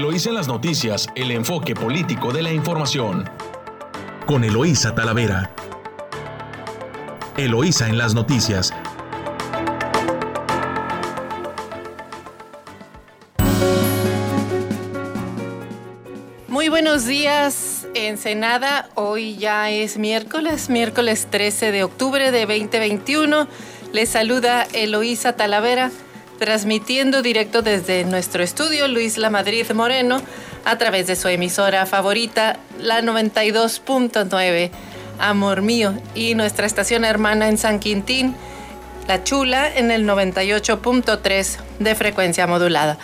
Eloísa en las noticias, el enfoque político de la información. Con Eloísa Talavera. Eloísa en las noticias. Muy buenos días, Ensenada. Hoy ya es miércoles, miércoles 13 de octubre de 2021. Les saluda Eloísa Talavera transmitiendo directo desde nuestro estudio Luis La Madrid Moreno a través de su emisora favorita, la 92.9, Amor Mío, y nuestra estación hermana en San Quintín, La Chula, en el 98.3 de frecuencia modulada.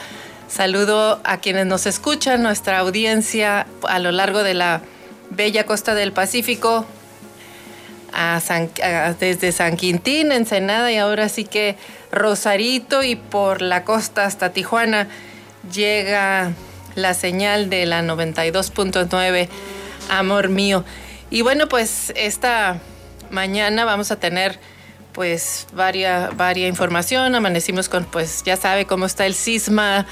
Saludo a quienes nos escuchan, nuestra audiencia a lo largo de la bella costa del Pacífico, desde San Quintín, Ensenada y ahora sí que Rosarito y por la costa hasta Tijuana llega la señal de la 92.9 Amor mío. Y bueno, pues esta mañana vamos a tener pues varia, varia información. Amanecimos con pues ya sabe cómo está el sisma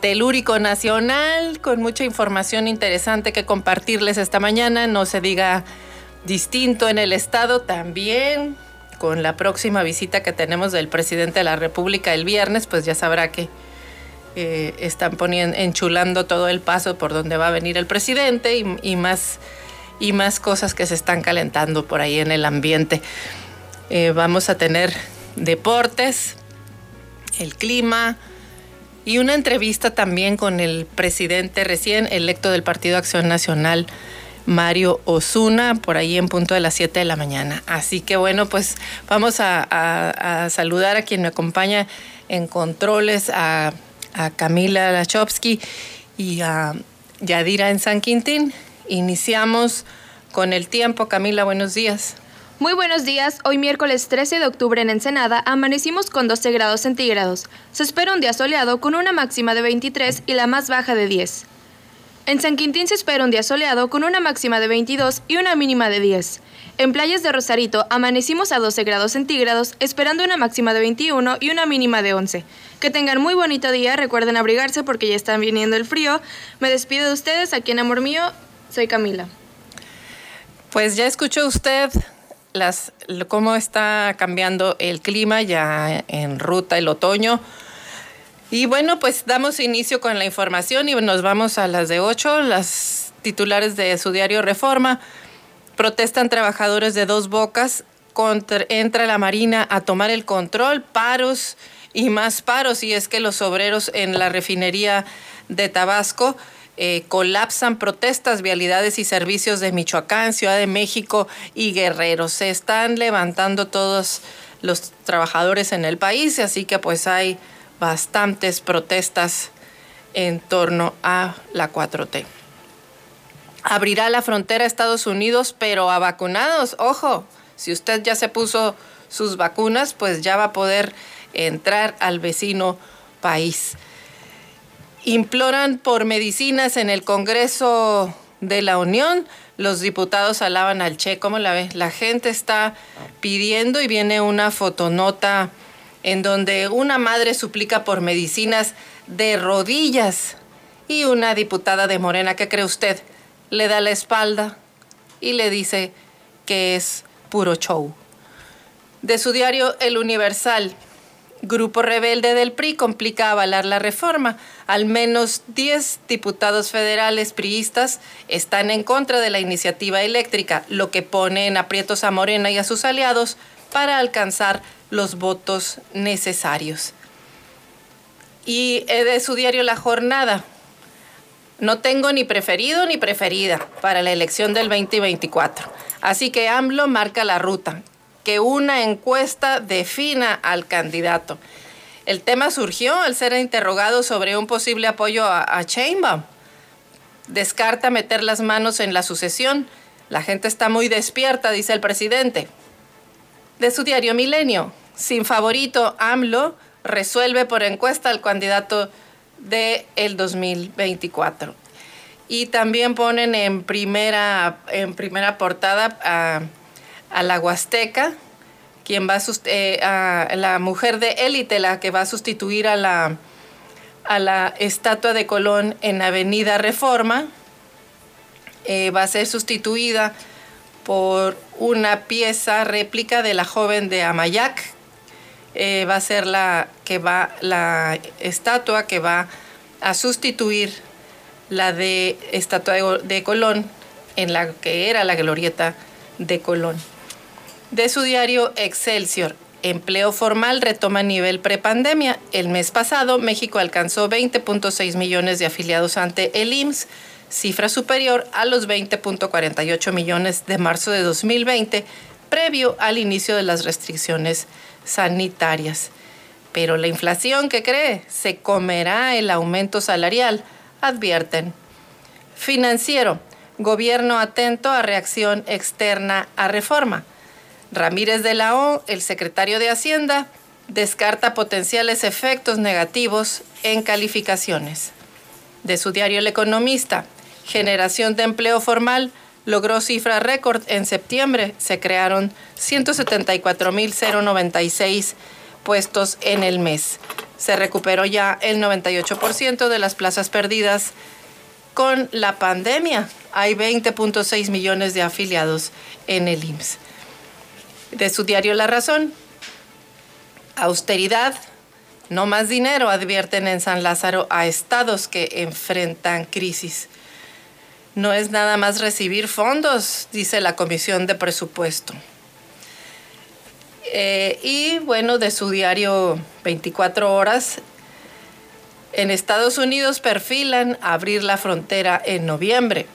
telúrico nacional, con mucha información interesante que compartirles esta mañana. No se diga distinto en el estado también con la próxima visita que tenemos del presidente de la República el viernes, pues ya sabrá que eh, están poniendo, enchulando todo el paso por donde va a venir el presidente y, más, y más cosas que se están calentando por ahí en el ambiente. Eh, vamos a tener deportes, el clima y una entrevista también con el presidente recién electo del Partido Acción Nacional, Mario Osuna, por ahí en punto de las 7 de la mañana. Así que bueno, pues vamos a, saludar a quien me acompaña en controles, a, Camila Lachowski y a Yadira en San Quintín. Iniciamos con el tiempo. Camila, buenos días. Muy buenos días, hoy miércoles 13 de octubre en Ensenada amanecimos con 12 grados centígrados. Se espera un día soleado con una máxima de 23 y la más baja de 10. En San Quintín se espera un día soleado con una máxima de 22 y una mínima de 10. En playas de Rosarito amanecimos a 12 grados centígrados, esperando una máxima de 21 y una mínima de 11. Que tengan muy bonito día, recuerden abrigarse porque ya están viniendo el frío. Me despido de ustedes, aquí en Amor Mío, soy Camila. Pues ya escuchó usted las, cómo está cambiando el clima ya en ruta el otoño. Y bueno, pues damos inicio con la información y nos vamos a las de 8. Las titulares de su diario Reforma protestan trabajadores de dos bocas, contra, entra la Marina a tomar el control, paros y más paros. Y es que los obreros en la refinería de Tabasco eh, colapsan protestas, vialidades y servicios de Michoacán, Ciudad de México y Guerrero. Se están levantando todos los trabajadores en el país, así que pues hay bastantes protestas en torno a la 4T. Abrirá la frontera a Estados Unidos, pero a vacunados, ojo, si usted ya se puso sus vacunas, pues ya va a poder entrar al vecino país. Imploran por medicinas en el Congreso de la Unión. Los diputados alaban al Che. ¿Cómo la ve? La gente está pidiendo y viene una fotonota en donde una madre suplica por medicinas de rodillas y una diputada de Morena, ¿qué cree usted? Le da la espalda y le dice que es puro show. De su diario El Universal, Grupo Rebelde del PRI complica avalar la reforma. Al menos 10 diputados federales priistas están en contra de la iniciativa eléctrica, lo que pone en aprietos a Morena y a sus aliados para alcanzar los votos necesarios. Y de su diario La Jornada. No tengo ni preferido ni preferida para la elección del 2024. Así que AMLO marca la ruta, que una encuesta defina al candidato. El tema surgió al ser interrogado sobre un posible apoyo a, a Descarta meter las manos en la sucesión. La gente está muy despierta, dice el presidente. De su diario Milenio sin favorito, AMLO resuelve por encuesta al candidato del el 2024. Y también ponen en primera, en primera portada a, la Huasteca, quien va eh, la mujer de élite, la que va a sustituir a la, a la estatua de Colón en Avenida Reforma. Eh, va a ser sustituida por una pieza réplica de la joven de Amayac. Eh, va a ser la que va la estatua que va a sustituir la de estatua de Colón en la que era la glorieta de Colón. De su diario Excelsior, empleo formal retoma nivel prepandemia. El mes pasado, México alcanzó 20.6 millones de afiliados ante el IMSS, cifra superior a los 20.48 millones de marzo de 2020, previo al inicio de las restricciones sanitarias. Pero la inflación, que cree? Se comerá el aumento salarial, advierten. Financiero, gobierno atento a reacción externa a reforma. Ramírez de la O, el secretario de Hacienda, descarta potenciales efectos negativos en calificaciones. De su diario El Economista, generación de empleo formal logró cifra récord en septiembre. Se crearon 174.096 puestos en el mes. Se recuperó ya el 98% de las plazas perdidas con la pandemia. Hay 20.6 millones de afiliados en el IMSS de su diario La Razón. Austeridad, no más dinero, advierten en San Lázaro a estados que enfrentan crisis. No es nada más recibir fondos, dice la Comisión de Presupuesto. Eh, y bueno, de su diario 24 horas, en Estados Unidos perfilan abrir la frontera en noviembre.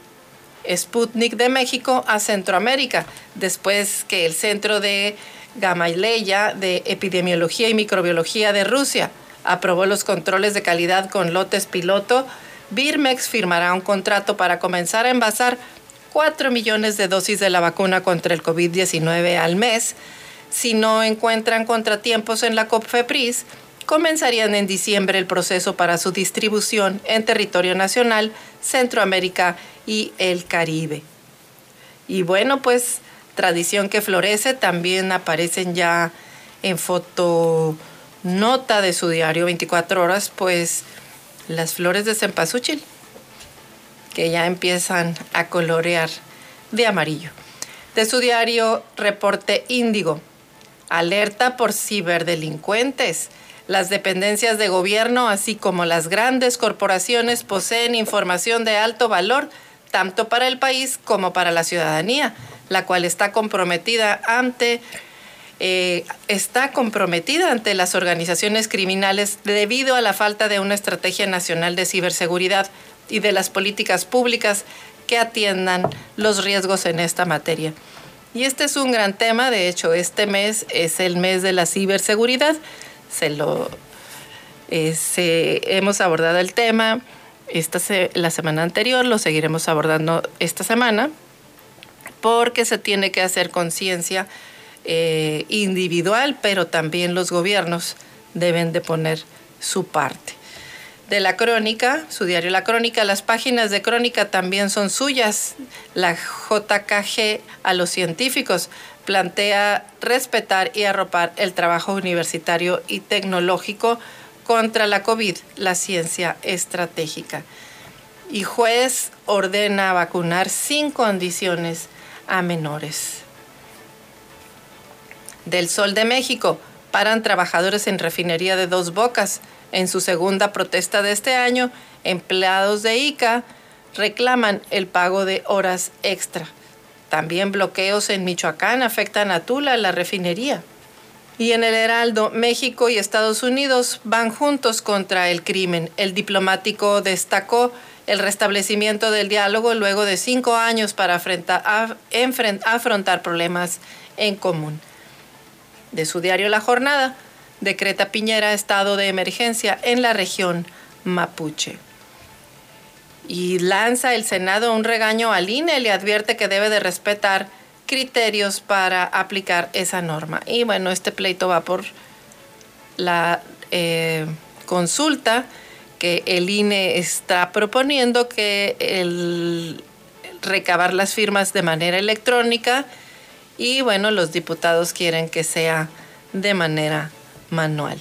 Sputnik de México a Centroamérica, después que el Centro de Gamaleya de Epidemiología y Microbiología de Rusia aprobó los controles de calidad con lotes piloto, Birmex firmará un contrato para comenzar a envasar 4 millones de dosis de la vacuna contra el COVID-19 al mes. Si no encuentran contratiempos en la COPFEPRIS, comenzarían en diciembre el proceso para su distribución en territorio nacional, Centroamérica y el Caribe. Y bueno, pues tradición que florece, también aparecen ya en fotonota de su diario 24 horas, pues las flores de cempasúchil, que ya empiezan a colorear de amarillo. De su diario Reporte Índigo, alerta por ciberdelincuentes. Las dependencias de gobierno, así como las grandes corporaciones, poseen información de alto valor tanto para el país como para la ciudadanía, la cual está comprometida ante eh, está comprometida ante las organizaciones criminales debido a la falta de una estrategia nacional de ciberseguridad y de las políticas públicas que atiendan los riesgos en esta materia. Y este es un gran tema, de hecho este mes es el mes de la ciberseguridad, se lo eh, hemos abordado el tema esta la semana anterior, lo seguiremos abordando esta semana, porque se tiene que hacer conciencia eh, individual, pero también los gobiernos deben de poner su parte. De la crónica, su diario La Crónica, las páginas de crónica también son suyas. La JKG a los científicos plantea respetar y arropar el trabajo universitario y tecnológico contra la COVID, la ciencia estratégica. Y juez ordena vacunar sin condiciones a menores. Del Sol de México, paran trabajadores en refinería de Dos Bocas. En su segunda protesta de este año, empleados de ICA reclaman el pago de horas extra. También bloqueos en Michoacán afectan a Tula, la refinería. Y en el Heraldo, México y Estados Unidos van juntos contra el crimen. El diplomático destacó el restablecimiento del diálogo luego de cinco años para afrontar problemas en común. De su diario La Jornada, decreta Piñera estado de emergencia en la región mapuche. Y lanza el Senado un regaño al INE, le advierte que debe de respetar criterios para aplicar esa norma. Y bueno, este pleito va por la eh, consulta que el INE está proponiendo que el recabar las firmas de manera electrónica y bueno, los diputados quieren que sea de manera manual.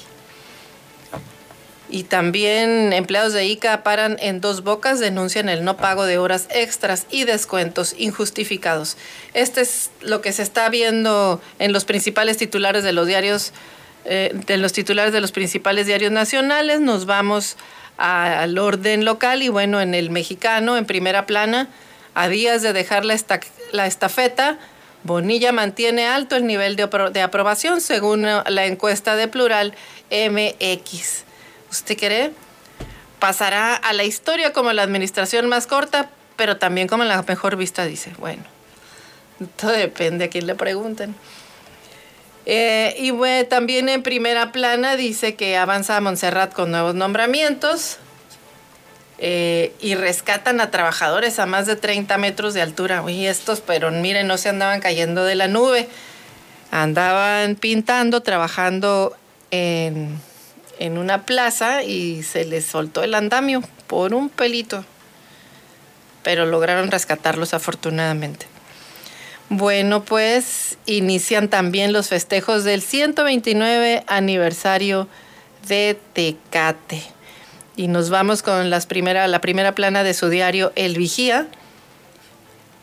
Y también empleados de ICA paran en dos bocas, denuncian el no pago de horas extras y descuentos injustificados. Este es lo que se está viendo en los principales titulares de los diarios, eh, de los titulares de los principales diarios nacionales. Nos vamos al orden local y bueno, en el mexicano, en primera plana, a días de dejar la, la estafeta, Bonilla mantiene alto el nivel de, aprobación según la encuesta de Plural MX. ¿Usted cree? Pasará a la historia como la administración más corta, pero también como la mejor vista, dice. Bueno, todo depende a quién le pregunten. Eh, y también en primera plana dice que avanza Montserrat con nuevos nombramientos eh, y rescatan a trabajadores a más de 30 metros de altura. Uy, estos, pero miren, no se andaban cayendo de la nube. Andaban pintando, trabajando en en una plaza y se les soltó el andamio por un pelito, pero lograron rescatarlos afortunadamente. Bueno, pues inician también los festejos del 129 aniversario de Tecate. Y nos vamos con las primera, la primera plana de su diario El Vigía.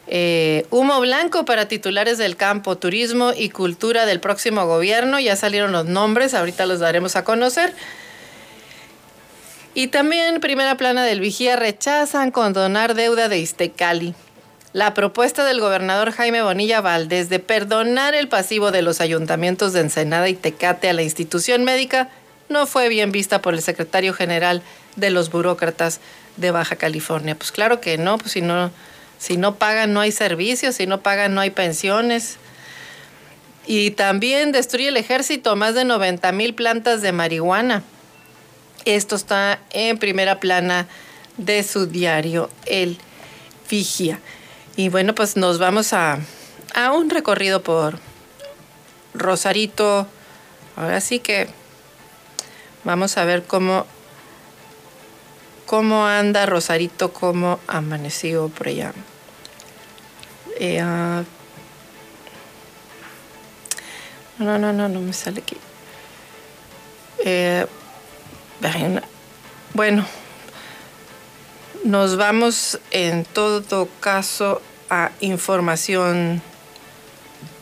Eh, humo blanco para titulares del campo, turismo y cultura del próximo gobierno. Ya salieron los nombres, ahorita los daremos a conocer. Y también, primera plana del Vigía, rechazan condonar deuda de Iztecali. La propuesta del gobernador Jaime Bonilla Valdés de perdonar el pasivo de los ayuntamientos de Ensenada y Tecate a la institución médica no fue bien vista por el secretario general de los burócratas de Baja California. Pues claro que no, pues si no si no pagan no hay servicios, si no pagan no hay pensiones. Y también destruye el ejército más de 90 mil plantas de marihuana. Esto está en primera plana de su diario El Vigia. Y bueno, pues nos vamos a, a un recorrido por Rosarito. Ahora sí que vamos a ver cómo cómo anda Rosarito, cómo amaneció por allá. Eh, ah, no, no, no, no me sale aquí. Eh, bueno, nos vamos en todo caso a información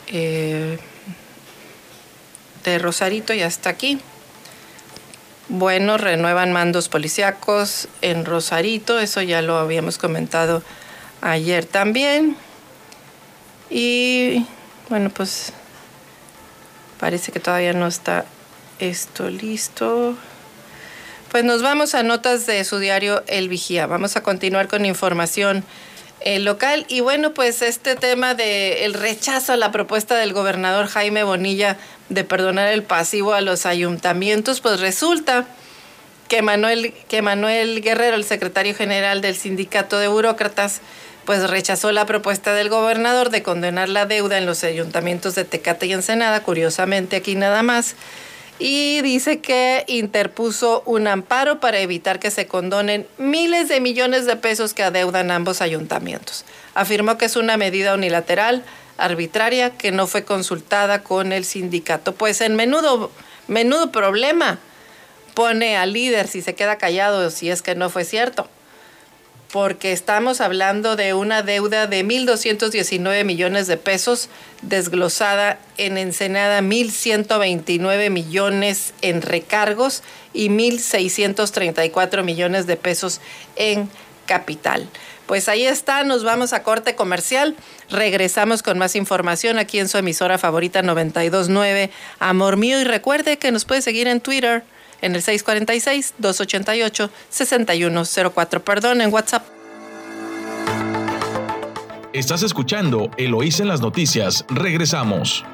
eh, de Rosarito y hasta aquí. Bueno, renuevan mandos policíacos en Rosarito, eso ya lo habíamos comentado ayer también. Y bueno, pues parece que todavía no está esto listo. Pues nos vamos a notas de su diario El Vigía. Vamos a continuar con información eh, local. Y bueno, pues este tema de el rechazo a la propuesta del gobernador Jaime Bonilla de perdonar el pasivo a los ayuntamientos, pues resulta que Manuel, que Manuel Guerrero, el secretario general del sindicato de burócratas, pues rechazó la propuesta del gobernador de condenar la deuda en los ayuntamientos de Tecate y Ensenada, curiosamente aquí nada más, y dice que interpuso un amparo para evitar que se condonen miles de millones de pesos que adeudan ambos ayuntamientos. Afirmó que es una medida unilateral, arbitraria, que no fue consultada con el sindicato. Pues en menudo, menudo problema pone al líder si se queda callado, si es que no fue cierto porque estamos hablando de una deuda de 1.219 millones de pesos, desglosada en Ensenada 1.129 millones en recargos y 1.634 millones de pesos en capital. Pues ahí está, nos vamos a corte comercial. Regresamos con más información aquí en su emisora favorita 929 Amor Mío y recuerde que nos puede seguir en Twitter en el 646-288-6104. Perdón, en WhatsApp. Estás escuchando Eloísa en las noticias. Regresamos.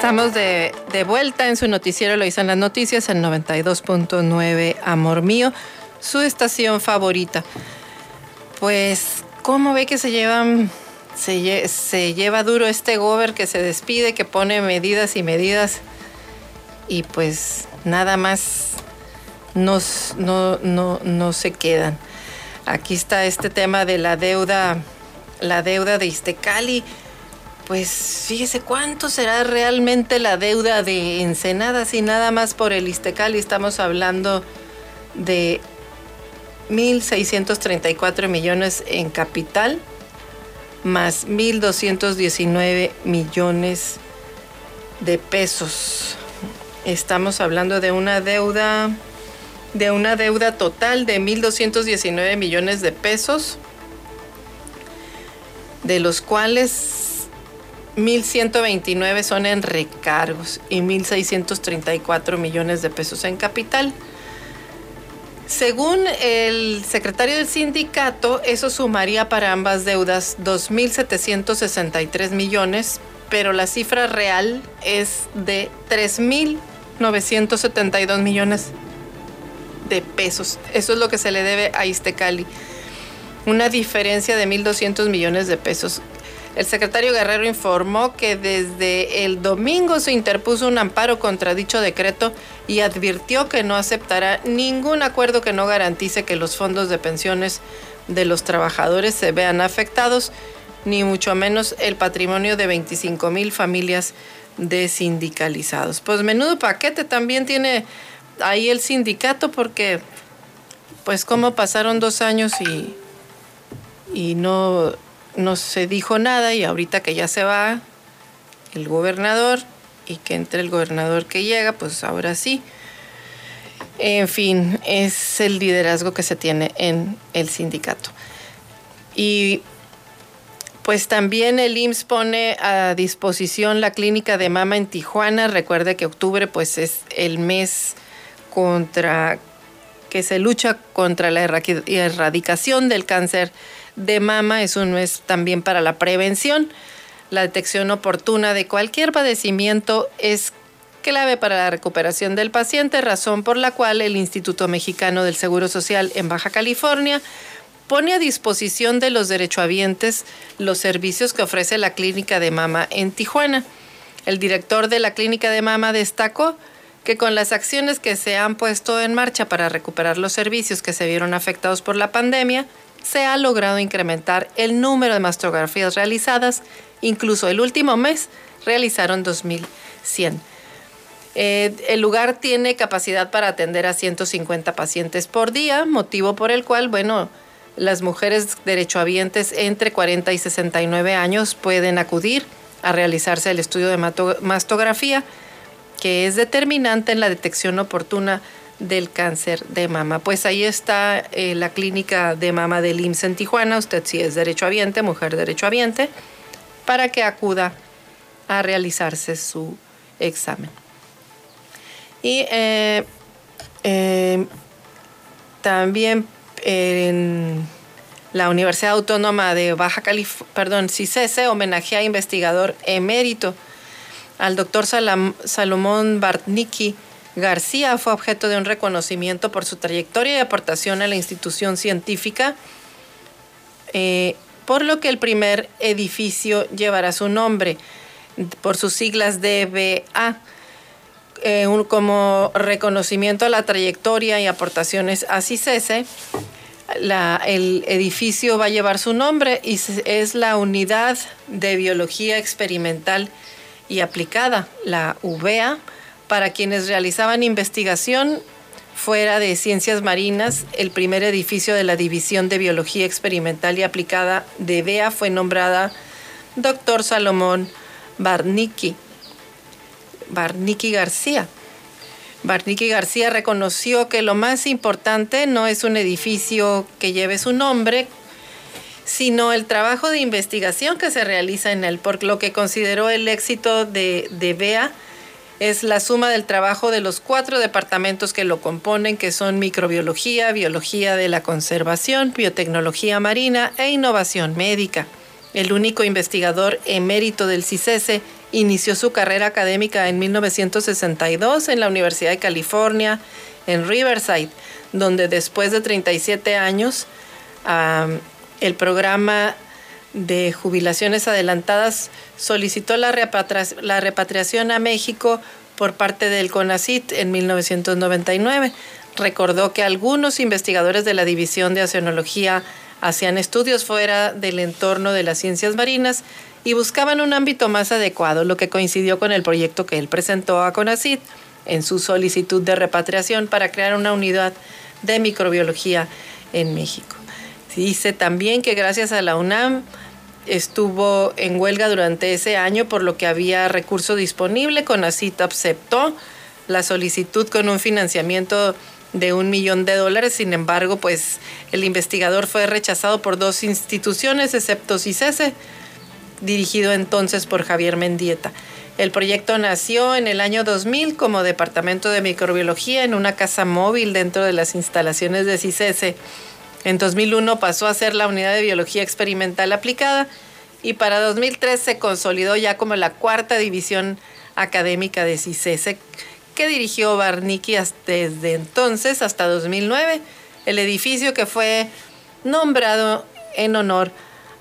Estamos de, vuelta en su noticiero Eloísa en las noticias, en 92.9 Amor Mío, su estación favorita. Pues, ¿cómo ve que se llevan se, lleva duro este gober que se despide, que pone medidas y medidas y pues nada más nos, no, no, no se quedan. Aquí está este tema de la deuda, la deuda de Iztecali. Pues fíjese cuánto será realmente la deuda de Ensenada, si nada más por el Istecal estamos hablando de 1.634 millones en capital, más 1.219 millones de pesos. Estamos hablando de una deuda de una deuda total de 1.219 millones de pesos, de los cuales 1.129 son en recargos y 1.634 millones de pesos en capital. Según el secretario del sindicato, eso sumaría para ambas deudas 2.763 millones, pero la cifra real es de 3.972 millones de pesos. Eso es lo que se le debe a Istecali. Una diferencia de 1.200 millones de pesos. El secretario Guerrero informó que desde el domingo se interpuso un amparo contra dicho decreto y advirtió que no aceptará ningún acuerdo que no garantice que los fondos de pensiones de los trabajadores se vean afectados, ni mucho menos el patrimonio de 25 mil familias de sindicalizados. Pues menudo paquete también tiene ahí el sindicato porque pues como pasaron dos años y, y no no se dijo nada y ahorita que ya se va el gobernador y que entre el gobernador que llega, pues ahora sí. En fin, es el liderazgo que se tiene en el sindicato. Y pues también el IMSS pone a disposición la clínica de mama en Tijuana. Recuerde que octubre pues es el mes contra que se lucha contra la erradicación del cáncer de mama es un mes también para la prevención. La detección oportuna de cualquier padecimiento es clave para la recuperación del paciente, razón por la cual el Instituto Mexicano del Seguro Social en Baja California pone a disposición de los derechohabientes los servicios que ofrece la clínica de mama en Tijuana. El director de la clínica de mama destacó que con las acciones que se han puesto en marcha para recuperar los servicios que se vieron afectados por la pandemia, se ha logrado incrementar el número de mastografías realizadas. Incluso el último mes realizaron 2.100. Eh, el lugar tiene capacidad para atender a 150 pacientes por día, motivo por el cual, bueno, las mujeres derechohabientes entre 40 y 69 años pueden acudir a realizarse el estudio de mastografía, que es determinante en la detección oportuna del cáncer de mama. Pues ahí está eh, la clínica de mama del IMSS en Tijuana, usted si es derechohabiente, mujer derechohabiente, para que acuda a realizarse su examen. Y eh, eh, también en la Universidad Autónoma de Baja California, perdón, CICESE homenajea a investigador emérito al doctor Salomón Bartnicki, García fue objeto de un reconocimiento por su trayectoria y aportación a la institución científica, eh, por lo que el primer edificio llevará su nombre por sus siglas DBA. Eh, como reconocimiento a la trayectoria y aportaciones a CICESE, el edificio va a llevar su nombre y es la Unidad de Biología Experimental y Aplicada, la UBEA, para quienes realizaban investigación fuera de ciencias marinas, el primer edificio de la División de Biología Experimental y Aplicada de BEA fue nombrada Dr. Salomón Barnicki, Barnicki García. Barnicki García reconoció que lo más importante no es un edificio que lleve su nombre, sino el trabajo de investigación que se realiza en él, por lo que consideró el éxito de, de BEA es la suma del trabajo de los cuatro departamentos que lo componen, que son microbiología, biología de la conservación, biotecnología marina e innovación médica. El único investigador emérito del CICESE inició su carrera académica en 1962 en la Universidad de California, en Riverside, donde después de 37 años el programa de jubilaciones adelantadas solicitó la, repatriación a México por parte del CONACIT en 1999. Recordó que algunos investigadores de la División de Oceanología hacían estudios fuera del entorno de las ciencias marinas y buscaban un ámbito más adecuado, lo que coincidió con el proyecto que él presentó a CONACID en su solicitud de repatriación para crear una unidad de microbiología en México. Dice también que gracias a la UNAM estuvo en huelga durante ese año, por lo que había recurso disponible. CONACIT aceptó la solicitud con un financiamiento de un millón de dólares. Sin embargo, pues el investigador fue rechazado por dos instituciones, excepto CICESE, dirigido entonces por Javier Mendieta. El proyecto nació en el año 2000 como Departamento de Microbiología en una casa móvil dentro de las instalaciones de CICESE. En 2001 pasó a ser la Unidad de Biología Experimental Aplicada y para 2003 se consolidó ya como la cuarta división académica de CICESE que dirigió Barnicki desde entonces hasta 2009. El edificio que fue nombrado en honor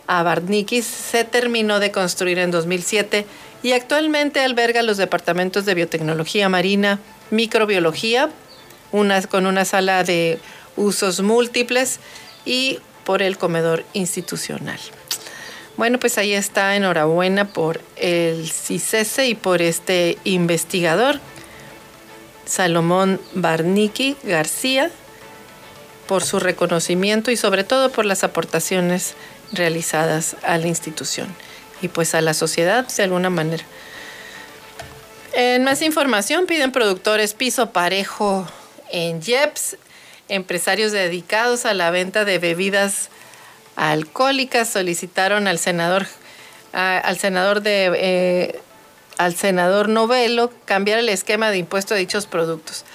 a Barnicki se terminó de construir en 2007 y actualmente alberga los departamentos de biotecnología marina, microbiología, con una sala de usos múltiples y por el comedor institucional. Bueno, pues ahí está, enhorabuena por el CICESE y por este investigador, Salomón Barniki García, por su reconocimiento y sobre todo por las aportaciones realizadas a la institución y pues a la sociedad de alguna manera. En más información piden productores piso parejo en JEPS empresarios dedicados a la venta de bebidas alcohólicas solicitaron al senador al senador de eh, al senador Novelo cambiar el esquema de impuesto de dichos productos.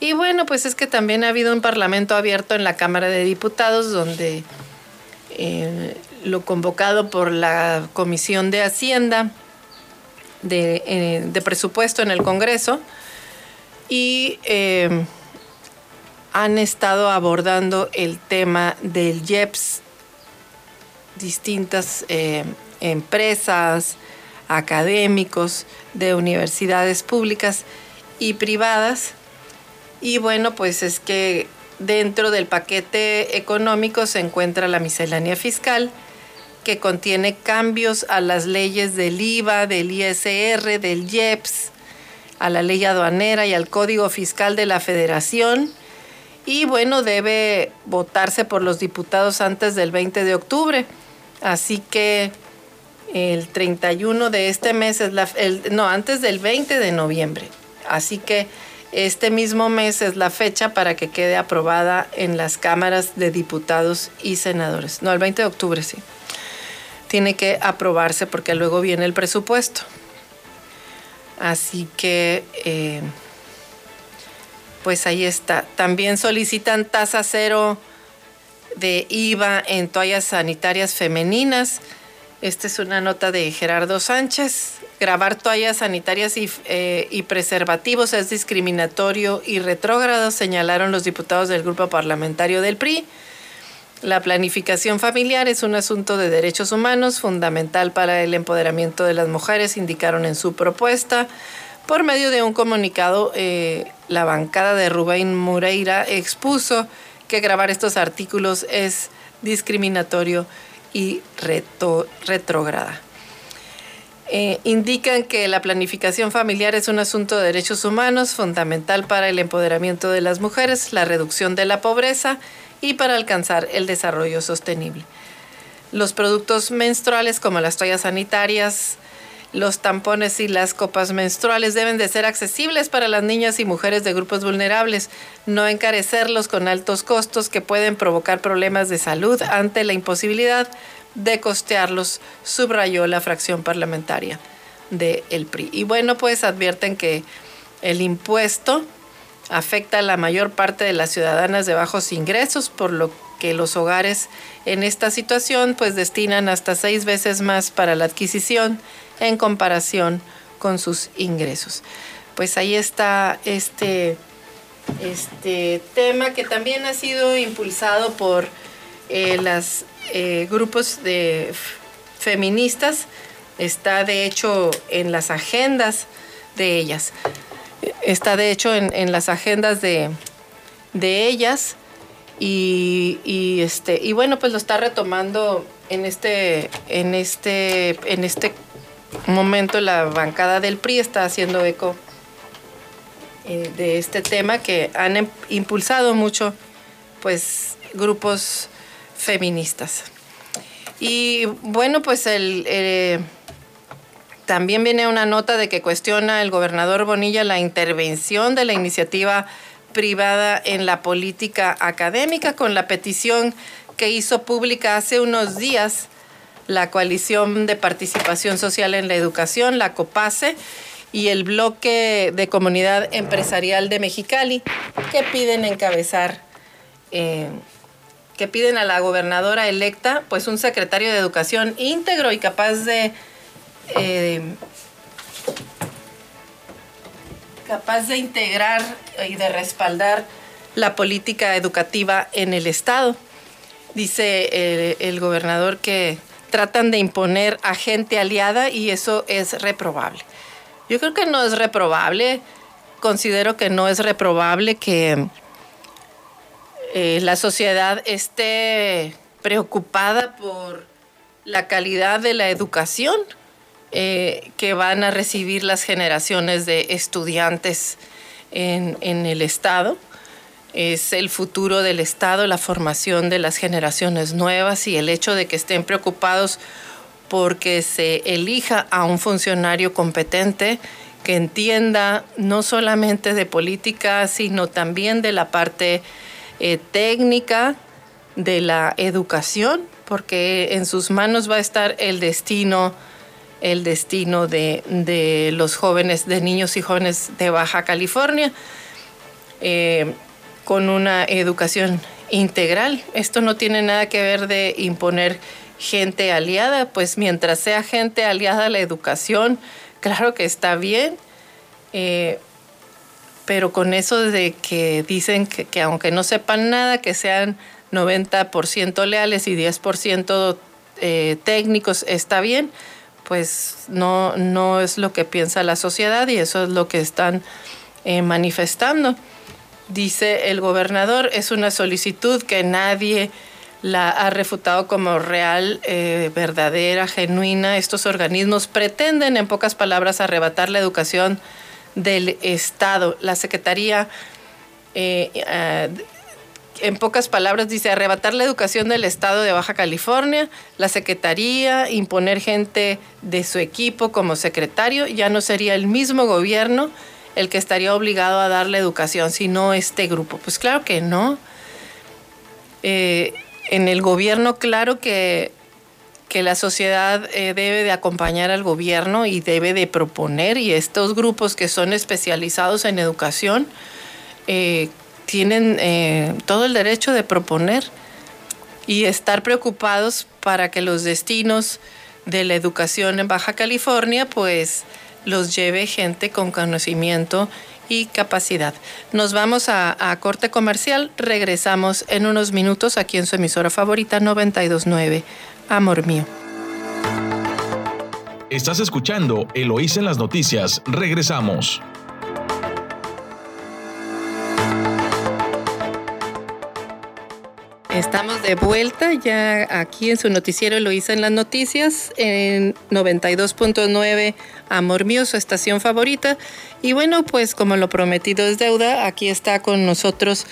Y bueno, pues es que también ha habido un parlamento abierto en la Cámara de Diputados donde eh, lo convocado por la Comisión de Hacienda de, eh, de Presupuesto en el Congreso y han estado abordando el tema del IEPS, distintas eh, empresas, académicos de universidades públicas y privadas. Y bueno, pues es que dentro del paquete económico se encuentra la miscelánea fiscal, que contiene cambios a las leyes del IVA, del ISR, del IEPS, a la ley aduanera y al Código Fiscal de la Federación y bueno, debe votarse por los diputados antes del 20 de octubre. Así que el 31 de este mes es la, no, antes del 20 de noviembre. Así que este mismo mes es la fecha para que quede aprobada en las cámaras de diputados y senadores. No, el 20 de octubre sí. Tiene que aprobarse porque luego viene el presupuesto. Así que eh, pues ahí está. También solicitan tasa cero de IVA en toallas sanitarias femeninas. Esta es una nota de Gerardo Sánchez. Grabar toallas sanitarias y, eh, preservativos es discriminatorio y retrógrado, señalaron los diputados del grupo parlamentario del PRI. La planificación familiar es un asunto de derechos humanos fundamental para el empoderamiento de las mujeres, indicaron en su propuesta. Por medio de un comunicado, eh, la bancada de Rubén Moreira expuso que grabar estos artículos es discriminatorio y retrógrada. Eh, indican que la planificación familiar es un asunto de derechos humanos fundamental para el empoderamiento de las mujeres, la reducción de la pobreza y para alcanzar el desarrollo sostenible. Los productos menstruales como las toallas sanitarias, los tampones y las copas menstruales deben de ser accesibles para las niñas y mujeres de grupos vulnerables, no encarecerlos con altos costos que pueden provocar problemas de salud ante la imposibilidad de costearlos, subrayó la fracción parlamentaria del el PRI. Y bueno, pues advierten que el impuesto afecta a la mayor parte de las ciudadanas de bajos ingresos, por lo que los hogares en esta situación pues destinan hasta seis veces más para la adquisición en comparación con sus ingresos. Pues ahí está este, este tema que también ha sido impulsado por eh, los eh, grupos de feministas, está de hecho en las agendas de ellas, está de hecho en, las agendas de, ellas. Y, y, este, y bueno, pues lo está retomando en este, en este, en este momento la bancada del PRI está haciendo eco eh, de este tema que han em, impulsado mucho pues grupos feministas. Y bueno, pues el, eh, también viene una nota de que cuestiona el gobernador Bonilla la intervención de la iniciativa privada en la política académica con la petición que hizo pública hace unos días la Coalición de Participación Social en la Educación, la COPASE, y el bloque de comunidad empresarial de Mexicali, que piden encabezar, eh, que piden a la gobernadora electa, pues un secretario de educación íntegro y capaz de eh, capaz de integrar y de respaldar la política educativa en el Estado. Dice eh, el gobernador que tratan de imponer a gente aliada y eso es reprobable. Yo creo que no es reprobable, considero que no es reprobable que eh, la sociedad esté preocupada por la calidad de la educación eh, que van a recibir las generaciones de estudiantes en, en el Estado. Es el futuro del Estado, la formación de las generaciones nuevas y el hecho de que estén preocupados porque se elija a un funcionario competente que entienda no solamente de política, sino también de la parte eh, técnica de la educación, porque en sus manos va a estar el destino, el destino de, los jóvenes, de niños y jóvenes de Baja California, eh, con una educación integral. Esto no tiene nada que ver de imponer gente aliada, pues mientras sea gente aliada la educación, claro que está bien, eh, pero con eso de que dicen que, aunque no sepan nada, que sean 90% leales y 10% eh, técnicos, está bien, pues no, no es lo que piensa la sociedad y eso es lo que están eh, manifestando. Dice el gobernador, es una solicitud que nadie la ha refutado como real, eh, verdadera, genuina. Estos organismos pretenden, en pocas palabras, arrebatar la educación del Estado. La Secretaría, eh, eh, en pocas palabras, dice arrebatar la educación del Estado de Baja California. La Secretaría, imponer gente de su equipo como secretario. Ya no sería el mismo gobierno el que estaría obligado a dar la educación, sino este grupo. Pues claro que no en el gobierno, claro que, que la sociedad eh, debe de acompañar al gobierno y debe de proponer, y estos grupos que son especializados en educación eh, tienen eh, todo el derecho de proponer y estar preocupados para que los destinos de la educación en Baja California pues los lleve gente con conocimiento y capacidad. Nos vamos a, corte comercial, regresamos en unos minutos aquí en su emisora favorita 929, Amor Mío. Estás escuchando Eloís en las noticias, regresamos. Estamos de vuelta ya aquí en su noticiero lo hice en las noticias en 92.9 Amor Mío, su estación favorita. Y bueno, pues como lo prometido es deuda, aquí está con nosotros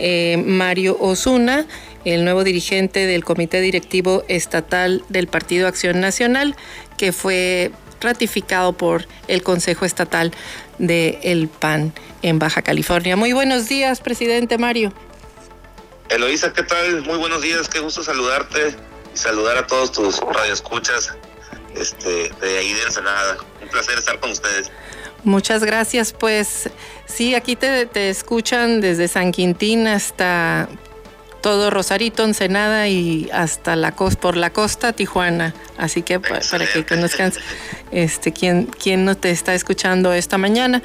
eh, Mario Osuna, el nuevo dirigente del Comité Directivo Estatal del Partido Acción Nacional, que fue ratificado por el Consejo Estatal del el PAN en Baja California. Muy buenos días, presidente Mario. Eloisa, ¿qué tal? Muy buenos días, qué gusto saludarte y saludar a todos tus radioescuchas este, de ahí de Ensenada. Un placer estar con ustedes. Muchas gracias, pues sí, aquí te, escuchan desde San Quintín hasta todo Rosarito, Ensenada y hasta la costa, por la costa Tijuana. Así que para que conozcan este, quién, quién no te está escuchando esta mañana.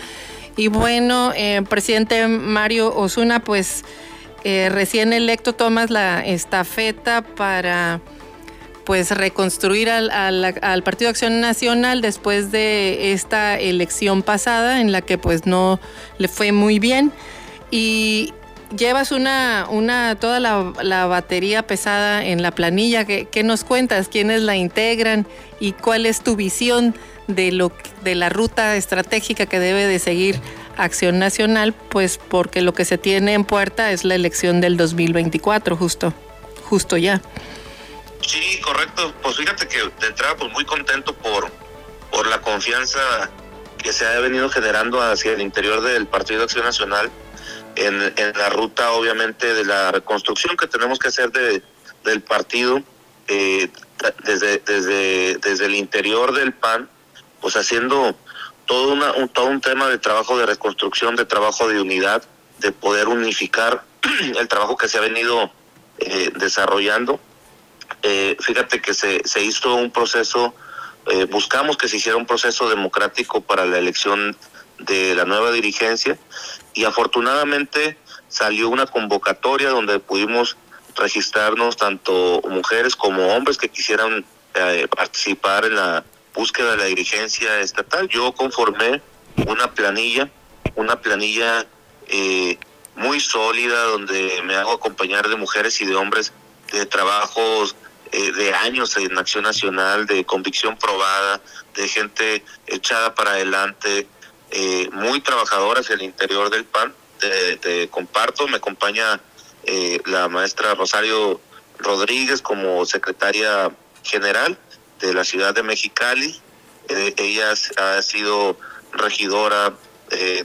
Y bueno, eh, presidente Mario Osuna, pues eh, recién electo tomas la estafeta para pues reconstruir al, al, Partido Acción Nacional después de esta elección pasada en la que pues no le fue muy bien y llevas una, una toda la, batería pesada en la planilla. ¿Qué, ¿Qué, nos cuentas? ¿Quiénes la integran? ¿Y cuál es tu visión de, lo, de la ruta estratégica que debe de seguir Acción Nacional? Pues porque lo que se tiene en puerta es la elección del 2024, justo, justo ya. Sí, correcto. Pues fíjate que de entrada, pues muy contento por, por la confianza que se ha venido generando hacia el interior del Partido Acción Nacional en, la ruta, obviamente, de la reconstrucción que tenemos que hacer de, del partido eh, desde, desde, desde el interior del PAN, pues haciendo todo, una, un, todo un tema de trabajo de reconstrucción, de trabajo de unidad, de poder unificar el trabajo que se ha venido eh, desarrollando. Eh, fíjate que se, se hizo un proceso eh, buscamos que se hiciera un proceso democrático para la elección de la nueva dirigencia y afortunadamente salió una convocatoria donde pudimos registrarnos tanto mujeres como hombres que quisieran participar en la búsqueda de la dirigencia estatal. Yo conformé una planilla, una planilla eh, muy sólida donde me hago acompañar de mujeres y de hombres de trabajos eh, de años en Acción Nacional, de convicción probada, de gente echada para adelante, eh, muy trabajadoras en el interior del PAN. Te, comparto, me acompaña eh, la maestra Rosario Rodríguez como secretaria general de la ciudad de Mexicali. ella ha sido regidora,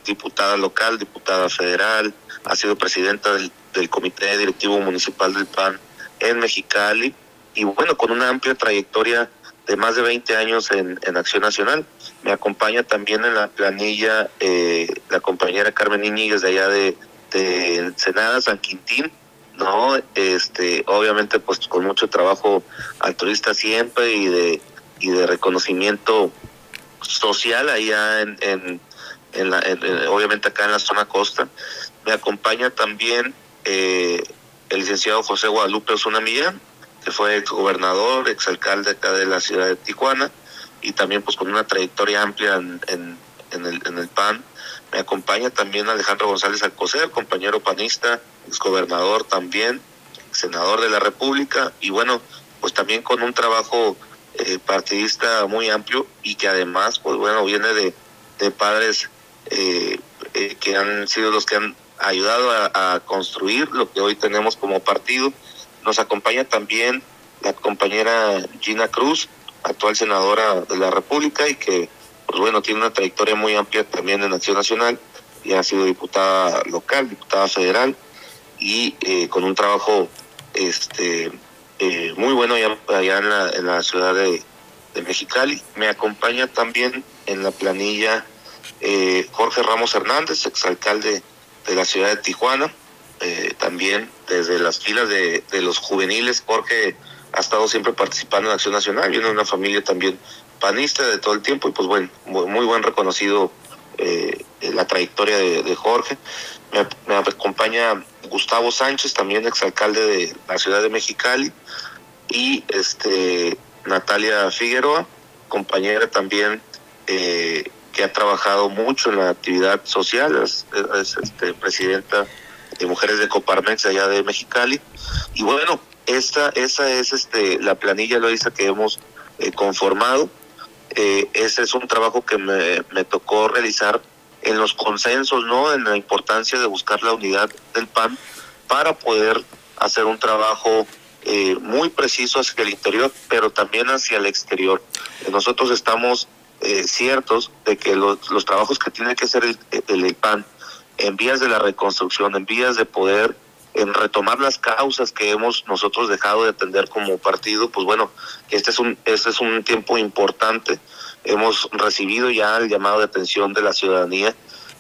diputada local, diputada federal, ha sido presidenta del, Comité Directivo Municipal del PAN en Mexicali y bueno, con una amplia trayectoria de más de 20 años en, Acción Nacional. Me acompaña también en la planilla eh, la compañera Carmen Iñiguez de allá de, de San Quintín, ¿no? Este, obviamente pues con mucho trabajo altruista siempre y de, y de reconocimiento social allá en, en, en, la, obviamente acá en la zona costa. Me acompaña también eh, el licenciado José Guadalupe Osuna Millán, que fue ex gobernador, exalcalde acá de la ciudad de Tijuana y también pues con una trayectoria amplia en, en, el, en el PAN. Me acompaña también Alejandro González Alcocer, compañero panista, gobernador también, senador de la República y bueno, pues también con un trabajo eh, partidista muy amplio y que además pues bueno viene de, de padres eh, eh, que han sido los que han ayudado a construir lo que hoy tenemos como partido. Nos acompaña también la compañera Gina Cruz, actual senadora de la República y que, pues bueno, tiene una trayectoria muy amplia también en Acción Nacional y ha sido diputada local, diputada federal y eh, con un trabajo este eh, muy bueno allá, allá en, la, en, la, ciudad de, Mexicali. Me acompaña también en la planilla eh, Jorge Ramos Hernández, exalcalde de la ciudad de Tijuana, también desde las filas de, los juveniles, Jorge ha estado siempre participando en Acción Nacional, viene de una familia también panista de todo el tiempo y pues bueno, muy buen reconocido eh, la trayectoria de, Jorge. Me, acompaña Gustavo Sánchez, también exalcalde de la ciudad de Mexicali, y este Natalia Figueroa, compañera también eh, que ha trabajado mucho en la actividad social, es, este, presidenta de mujeres de Coparmex allá de Mexicali. Y bueno, esta, esa es este la planilla Loisa que hemos eh, conformado. Eh, ese es un trabajo que me, me tocó realizar en los consensos, ¿no? En la importancia de buscar la unidad del PAN para poder hacer un trabajo eh, muy preciso hacia el interior, pero también hacia el exterior. Nosotros estamos ciertos de que los, los trabajos que tiene que hacer el, el PAN en vías de la reconstrucción, en vías de poder en retomar las causas que hemos nosotros dejado de atender como partido, pues bueno, este es un este es un tiempo importante. Hemos recibido ya el llamado de atención de la ciudadanía.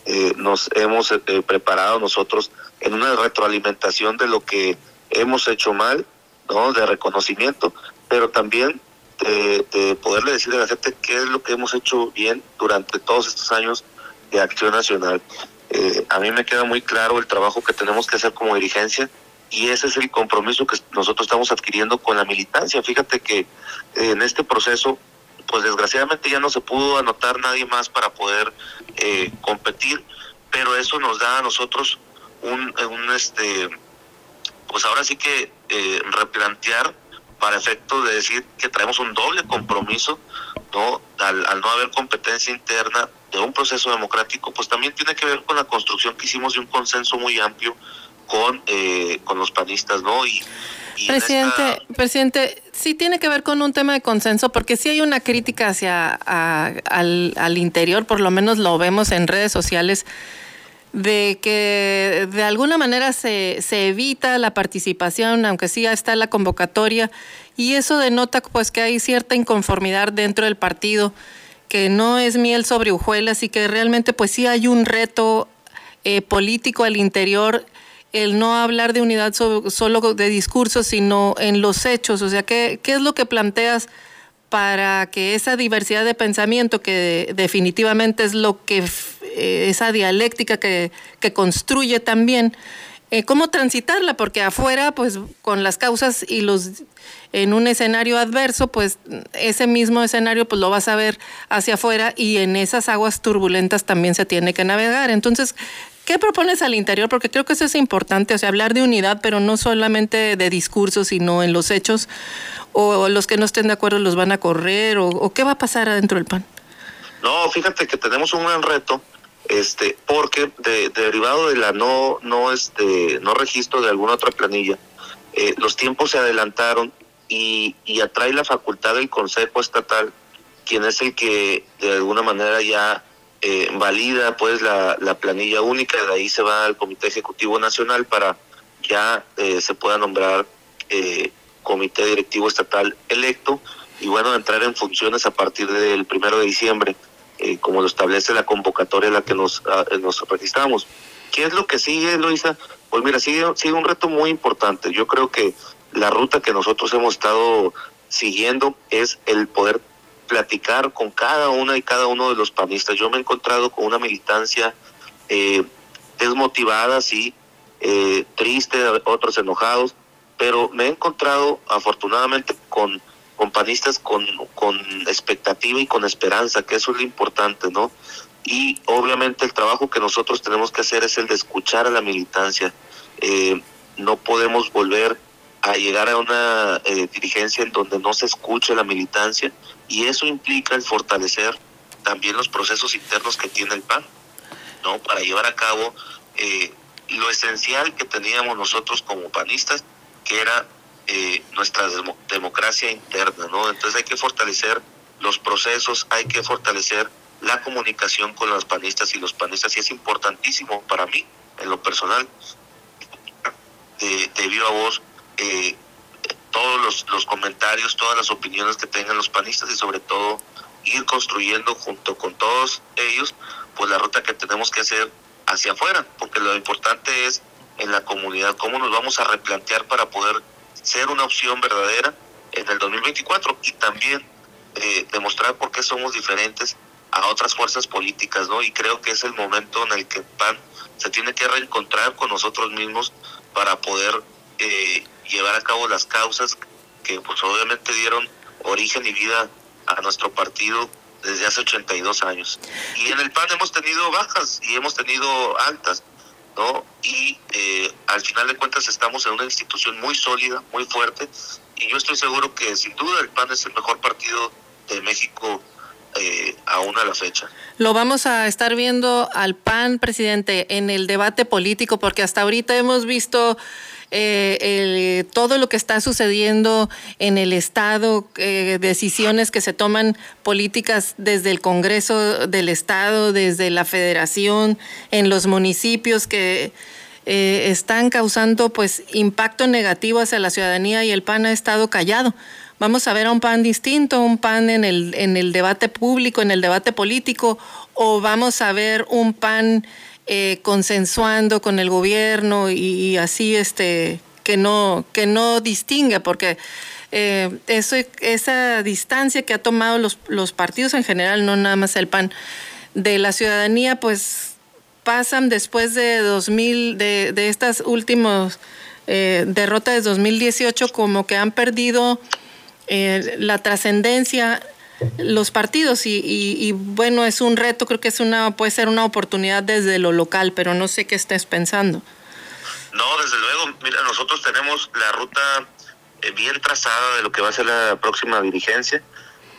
Eh, nos hemos eh, preparado nosotros en una retroalimentación de lo que hemos hecho mal, ¿no? De reconocimiento, pero también de poderle decir a la gente qué es lo que hemos hecho bien durante todos estos años de acción nacional. Eh, a mí me queda muy claro el trabajo que tenemos que hacer como dirigencia y ese es el compromiso que nosotros estamos adquiriendo con la militancia. Fíjate que eh, en este proceso, pues desgraciadamente ya no se pudo anotar nadie más para poder eh, competir, pero eso nos da a nosotros un, un este, pues ahora sí que replantear para efecto de decir que traemos un doble compromiso, ¿no? Al, al no haber competencia interna de un proceso democrático, pues también tiene que ver con la construcción que hicimos de un consenso muy amplio con, eh, con los panistas, ¿no? Y, presidente, presidente, sí tiene que ver con un tema de consenso, porque sí hay una crítica hacia al, al interior, por lo menos lo vemos en redes sociales, de que de alguna manera se, se evita la participación, aunque sí está la convocatoria, y eso denota pues que hay cierta inconformidad dentro del partido que no es miel sobre hojuelas y que realmente pues sí hay un reto eh, político al interior el no hablar de unidad solo de discursos, sino en los hechos. O sea, ¿qué, ¿qué, es lo que planteas para que esa diversidad de pensamiento, que definitivamente es lo que, eh, esa dialéctica que, que construye también, eh, cómo transitarla, porque afuera, pues con las causas y los en un escenario adverso, pues ese mismo escenario pues lo vas a ver hacia afuera y en esas aguas turbulentas también se tiene que navegar. Entonces, ¿qué propones al interior? Porque creo que eso es importante, o sea, hablar de unidad, pero no solamente de discursos, sino en los hechos, o los que no estén de acuerdo los van a correr, o, qué va a pasar adentro del PAN. No, fíjate que tenemos un gran reto este porque de, derivado de la no no este no registro de alguna otra planilla eh, los tiempos se adelantaron y, y atrae la facultad del Consejo Estatal quien es el que de alguna manera ya eh, valida pues la, la, planilla única de ahí se va al Comité Ejecutivo Nacional para ya eh, se pueda nombrar eh, Comité Directivo Estatal electo y bueno entrar en funciones a partir del primero de diciembre eh, como lo establece la convocatoria en la que nos, nos registramos. ¿Qué es lo que sigue, Luisa? Pues mira, sigue, sigue un reto muy importante. Yo creo que la ruta que nosotros hemos estado siguiendo es el poder platicar con cada una y cada uno de los panistas. Yo me he encontrado con una militancia eh, desmotivada, sí, eh, triste, otros enojados, pero me he encontrado afortunadamente con compañistas con, con expectativa y con esperanza, que eso es lo importante, ¿no? Y obviamente el trabajo que nosotros tenemos que hacer es el de escuchar a la militancia. Eh, no podemos volver a llegar a una eh, dirigencia en donde no se escuche la militancia y eso implica el fortalecer también los procesos internos que tiene el PAN, ¿no? Para llevar a cabo eh, lo esencial que teníamos nosotros como panistas, que era eh, nuestra democracia interna, ¿no? Entonces hay que fortalecer los procesos, hay que fortalecer la comunicación con los panistas y los panistas, y es importantísimo para mí, en lo personal, de, de viva voz, eh, todos los, los comentarios, todas las opiniones que tengan los panistas y sobre todo ir construyendo junto con todos ellos, pues la ruta que tenemos que hacer hacia afuera, porque lo importante es en la comunidad, cómo nos vamos a replantear para poder ser una opción verdadera en el 2024 y también eh, demostrar por qué somos diferentes a otras fuerzas políticas, ¿no? Y creo que es el momento en el que PAN se tiene que reencontrar con nosotros mismos para poder eh, llevar a cabo las causas que pues obviamente dieron origen y vida a nuestro partido desde hace 82 años. Y en el PAN hemos tenido bajas y hemos tenido altas. ¿no? Y eh, al final de cuentas estamos en una institución muy sólida, muy fuerte, y yo estoy seguro que sin duda el PAN es el mejor partido de México eh, aún a la fecha. Lo vamos a estar viendo al PAN, presidente, en el debate político, porque hasta ahorita hemos visto eh, todo lo que está sucediendo en el Estado, eh, decisiones que se toman políticas desde el Congreso del Estado, desde la Federación, en los municipios que eh, están causando pues impacto negativo hacia la ciudadanía y el PAN ha estado callado. Vamos a ver a un PAN distinto, un PAN en el, en el debate público, en el debate político, o vamos a ver un PAN eh, consensuando con el gobierno y, así este que no que no distingue porque eh, eso esa distancia que ha tomado los, los partidos en general no nada más el PAN de la ciudadanía pues pasan después de 2000 de, de estas últimas eh, derrotas de 2018 como que han perdido eh, la trascendencia los partidos y, bueno, es un reto, creo que es una, puede ser una oportunidad desde lo local, pero no sé qué estés pensando. No, desde luego, mira, nosotros tenemos la ruta eh, bien trazada de lo que va a ser la próxima dirigencia.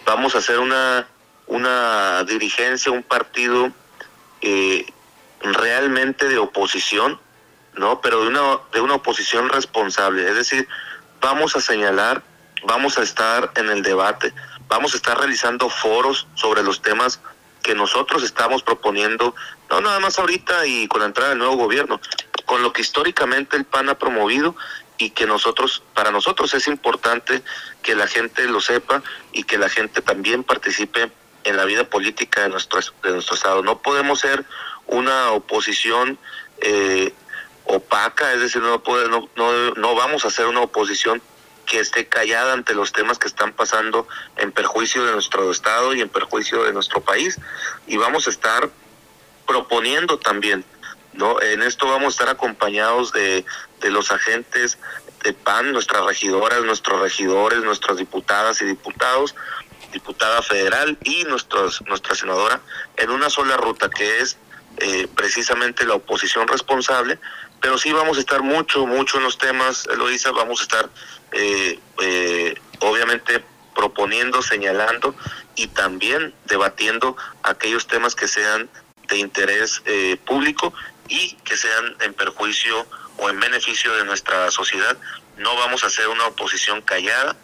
Vamos a hacer una, una dirigencia, un partido eh, realmente de oposición, ¿no? Pero de una, de una oposición responsable. Es decir, vamos a señalar, vamos a estar en el debate, vamos a estar realizando foros sobre los temas que nosotros estamos proponiendo, no nada más ahorita y con la entrada del nuevo gobierno, con lo que históricamente el PAN ha promovido y que nosotros, para nosotros es importante que la gente lo sepa y que la gente también participe en la vida política de nuestro, de nuestro Estado. No podemos ser una oposición eh, opaca, es decir, no, puede, no, no, no vamos a ser una oposición que esté callada ante los temas que están pasando en perjuicio de nuestro Estado y en perjuicio de nuestro país. Y vamos a estar proponiendo también, ¿no? En esto vamos a estar acompañados de, de los agentes de PAN, nuestras regidoras, nuestros regidores, nuestras diputadas y diputados, diputada federal y nuestros, nuestra senadora, en una sola ruta que es eh, precisamente la oposición responsable, pero sí vamos a estar mucho, mucho en los temas, Eloisa, vamos a estar eh, eh, obviamente proponiendo, señalando y también debatiendo aquellos temas que sean de interés eh, público y que sean en perjuicio o en beneficio de nuestra sociedad. No vamos a hacer una oposición callada,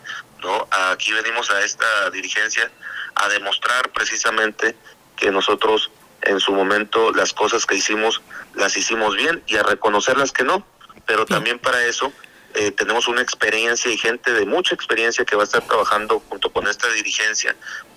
¿no? Aquí venimos a esta dirigencia a demostrar precisamente que nosotros en su momento las cosas que hicimos las hicimos bien y a reconocer las que no, pero también para eso eh, tenemos una experiencia y gente de mucha experiencia que va a estar trabajando junto con esta dirigencia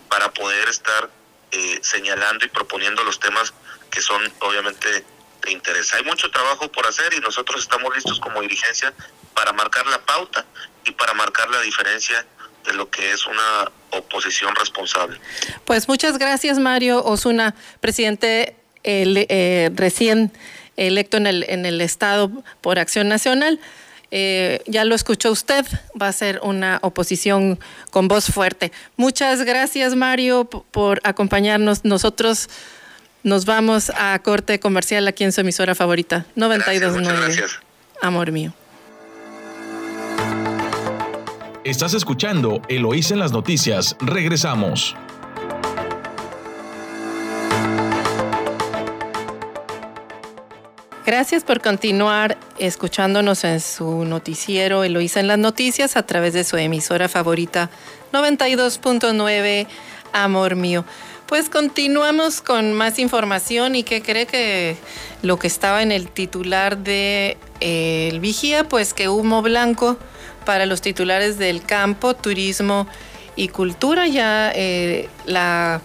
para poder estar eh, señalando y proponiendo los temas que son obviamente de interés. Hay mucho trabajo por hacer y nosotros estamos listos como dirigencia para marcar la pauta y para marcar la diferencia de lo que es una oposición responsable. Pues muchas gracias Mario Osuna, presidente eh, recién electo en el, en el Estado por Acción Nacional. Eh, ya lo escuchó usted, va a ser una oposición con voz fuerte. Muchas gracias Mario por acompañarnos. Nosotros nos vamos a corte comercial aquí en su emisora favorita, 92.9. Amor mío. Estás escuchando Eloís en las noticias. Regresamos. Gracias por continuar escuchándonos en su noticiero Eloísa en las noticias a través de su emisora favorita 92.9 Amor mío. Pues continuamos con más información y que cree que lo que estaba en el titular de eh, El Vigía, pues que humo blanco para los titulares del campo, turismo y cultura. Ya eh, la,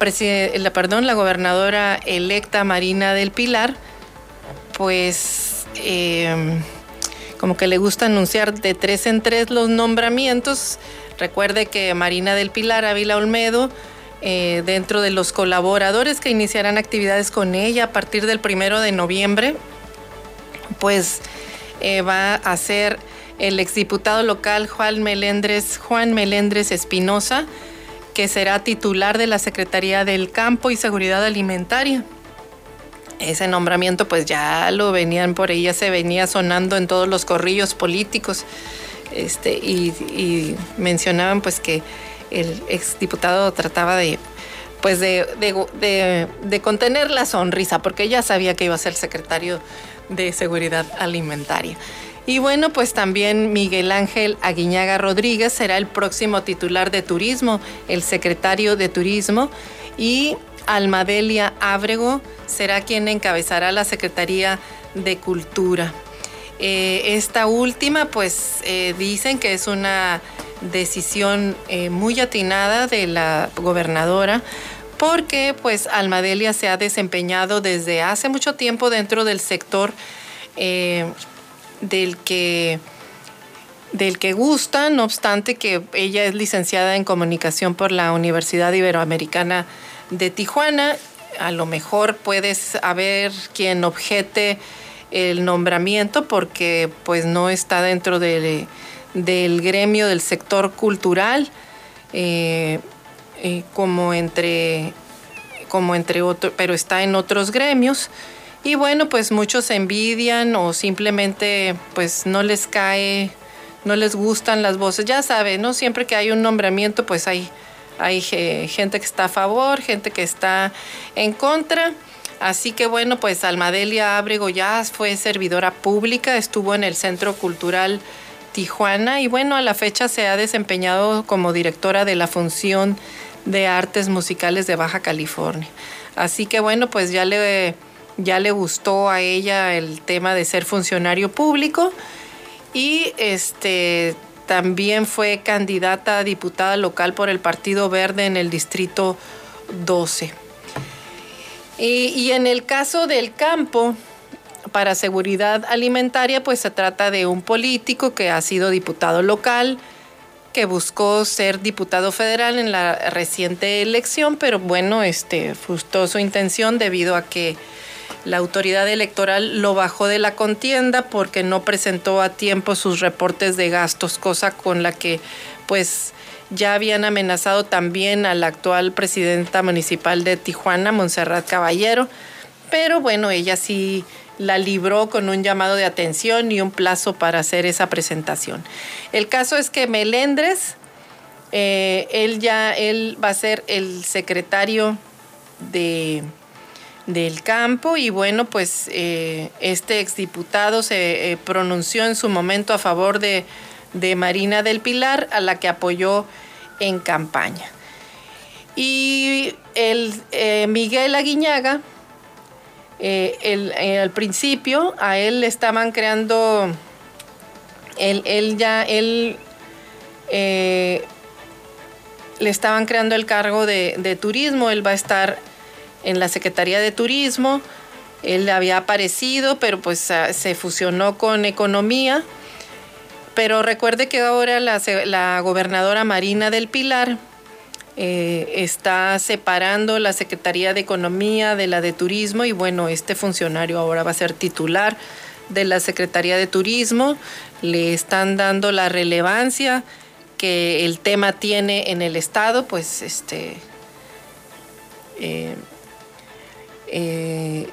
la, perdón, la gobernadora electa Marina del Pilar pues em, como que le gusta anunciar de tres en tres los nombramientos. Recuerde que Marina del Pilar Ávila Olmedo, eh, dentro de los colaboradores que iniciarán actividades con ella a partir del primero de noviembre, pues eh, va a ser el exdiputado local Juan Melendres, Juan Melendres Espinosa, que será titular de la Secretaría del Campo y Seguridad Alimentaria ese nombramiento pues ya lo venían por ahí, ya se venía sonando en todos los corrillos políticos. Este, y, mencionaban pues que el exdiputado trataba de pues de, de, contener la sonrisa, porque ya sabía que iba a ser secretario de Seguridad Alimentaria. Y bueno, pues también Miguel Ángel Aguiñaga Rodríguez será el próximo titular de turismo, el secretario de turismo, y Almadelia Ábrego será quien encabezará la Secretaría de Cultura. Eh, esta última, pues eh, dicen que es una decisión eh, muy atinada de la gobernadora porque pues Almadelia se ha desempeñado desde hace mucho tiempo dentro del sector del que del que gusta, no obstante que ella es licenciada en comunicación por la Universidad Iberoamericana de Tijuana. A lo mejor puedes haber quien objete el nombramiento porque pues no está dentro del gremio del sector cultural eh, eh, como entre como entre otros pero está en otros gremios Y bueno, pues muchos envidian o simplemente pues no les cae, no les gustan las voces. Ya sabe, ¿no? Siempre que hay un nombramiento, pues hay, hay gente que está a favor, gente que está en contra. Así que bueno, pues Almadelia Ábrego ya fue servidora pública, estuvo en el Centro Cultural Tijuana y bueno, a la fecha se ha desempeñado como directora de la función de artes musicales de Baja California. Así que bueno, pues ya le ya le gustó a ella el tema de ser funcionario público y este también fue candidata a diputada local por el Partido Verde en el Distrito 12. Y, y, en el caso del campo, para seguridad alimentaria, pues se trata de un político que ha sido diputado local, que buscó ser diputado federal en la reciente elección, pero bueno, este, frustró su intención debido a que la autoridad electoral lo bajó de la contienda porque no presentó a tiempo sus reportes de gastos, cosa con la que pues ya habían amenazado también a la actual presidenta municipal de Tijuana, Montserrat Caballero, pero bueno, ella sí la libró con un llamado de atención y un plazo para hacer esa presentación. El caso es que Melendres, eh, él ya, él va a ser el secretario de del campo y bueno, pues eh, este exdiputado se eh, pronunció en su momento a favor de, Marina del Pilar, a la que apoyó en campaña. Y el eh, Miguel Aguiñaga, al principio a él le estaban creando, él, ya, él le estaban creando el cargo de, de turismo, él va a estar en la Secretaría de Turismo. Él había aparecido, pero pues ah, se fusionó con Economía. Pero recuerde que ahora la, gobernadora Marina del Pilar eh, está separando la Secretaría de Economía de la de Turismo y bueno, este funcionario ahora va a ser titular de la Secretaría de Turismo. Le están dando la relevancia que el tema tiene en el Estado, pues este... Eh, eh,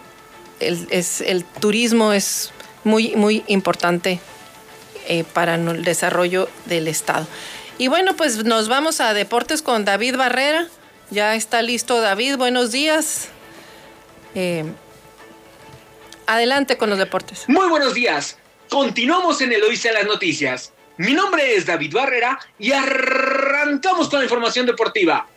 el, es, el turismo es muy, muy importante eh, para el desarrollo del Estado. Y bueno, pues nos vamos a deportes con David Barrera. Ya está listo David, buenos días. Eh, adelante con los deportes. Muy buenos días. Continuamos en Eloísa las noticias. Mi nombre es David Barrera y arrancamos con la información deportiva.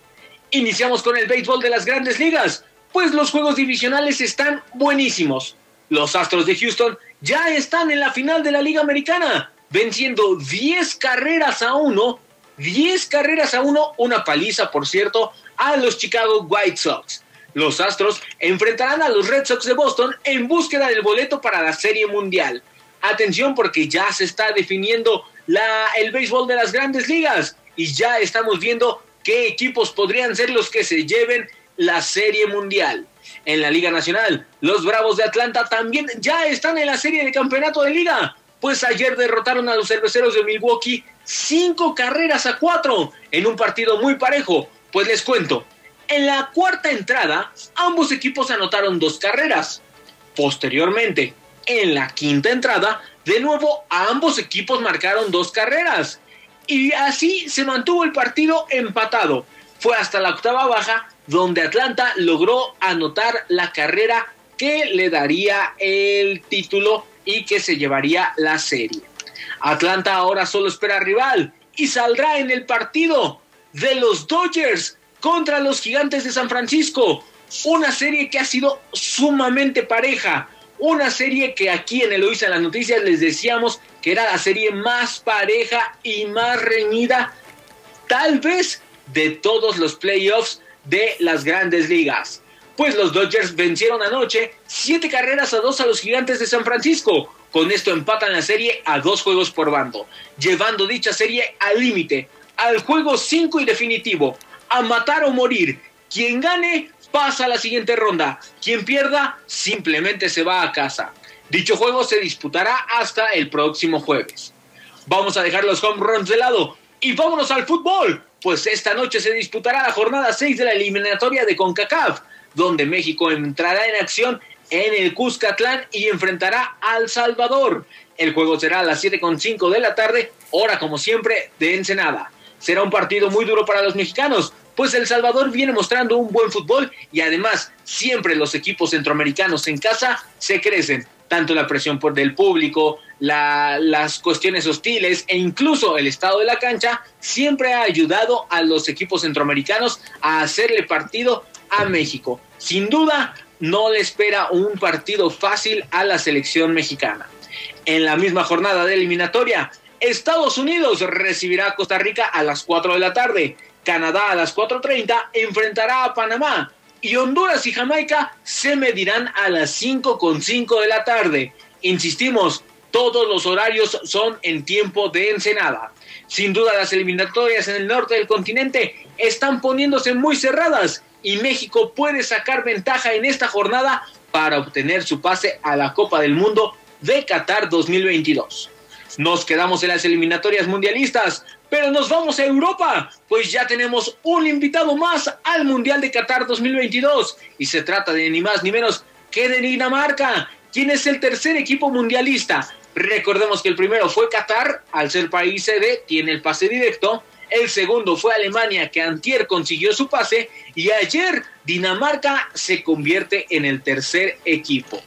Iniciamos con el béisbol de las grandes ligas pues los juegos divisionales están buenísimos. Los Astros de Houston ya están en la final de la Liga Americana, venciendo 10 carreras a 1, 10 carreras a 1, una paliza, por cierto, a los Chicago White Sox. Los Astros enfrentarán a los Red Sox de Boston en búsqueda del boleto para la Serie Mundial. Atención porque ya se está definiendo el béisbol de las grandes ligas y ya estamos viendo qué equipos podrían ser los que se lleven la Serie Mundial. En la Liga Nacional, los Bravos de Atlanta también ya están en la serie de campeonato de liga, pues ayer derrotaron a los cerveceros de Milwaukee cinco carreras a cuatro en un partido muy parejo. Pues les cuento, en la cuarta entrada, ambos equipos anotaron dos carreras. Posteriormente, en la quinta entrada, de nuevo ambos equipos marcaron dos carreras. Y así se mantuvo el partido empatado. Fue hasta la octava baja donde Atlanta logró anotar la carrera que le daría el título y que se llevaría la serie. Atlanta ahora solo espera rival y saldrá en el partido de los Dodgers contra los Gigantes de San Francisco. Una serie que ha sido sumamente pareja. Una serie que aquí en Eloísa en las noticias les decíamos que era la serie más pareja y más reñida, tal vez de todos los playoffs de las grandes ligas. Pues los Dodgers vencieron anoche siete carreras a dos a los gigantes de San Francisco. Con esto empatan la serie a dos juegos por bando, llevando dicha serie al límite, al juego 5 y definitivo, a matar o morir. Quien gane pasa a la siguiente ronda, quien pierda simplemente se va a casa. Dicho juego se disputará hasta el próximo jueves. Vamos a dejar los home runs de lado y vámonos al fútbol pues esta noche se disputará la jornada 6 de la eliminatoria de CONCACAF, donde México entrará en acción en el Cuscatlán y enfrentará al Salvador. El juego será a las 7.5 de la tarde, hora como siempre de Ensenada. Será un partido muy duro para los mexicanos, pues El Salvador viene mostrando un buen fútbol y además siempre los equipos centroamericanos en casa se crecen. Tanto la presión por del público, las cuestiones hostiles e incluso el estado de la cancha siempre ha ayudado a los equipos centroamericanos a hacerle partido a México. Sin duda, no le espera un partido fácil a la selección mexicana. En la misma jornada de eliminatoria, Estados Unidos recibirá a Costa Rica a las 4 de la tarde, Canadá a las 4.30 enfrentará a Panamá y Honduras y Jamaica se medirán a las 5.5 de la tarde. Insistimos, todos los horarios son en tiempo de Ensenada. Sin duda las eliminatorias en el norte del continente están poniéndose muy cerradas y México puede sacar ventaja en esta jornada para obtener su pase a la Copa del Mundo de Qatar 2022. Nos quedamos en las eliminatorias mundialistas, pero nos vamos a Europa, pues ya tenemos un invitado más al Mundial de Qatar 2022 y se trata de ni más ni menos que de Dinamarca, quien es el tercer equipo mundialista. Recordemos que el primero fue Qatar, al ser país sede, tiene el pase directo, el segundo fue Alemania, que antier consiguió su pase. Y ayer Dinamarca se convierte en el tercer equipo.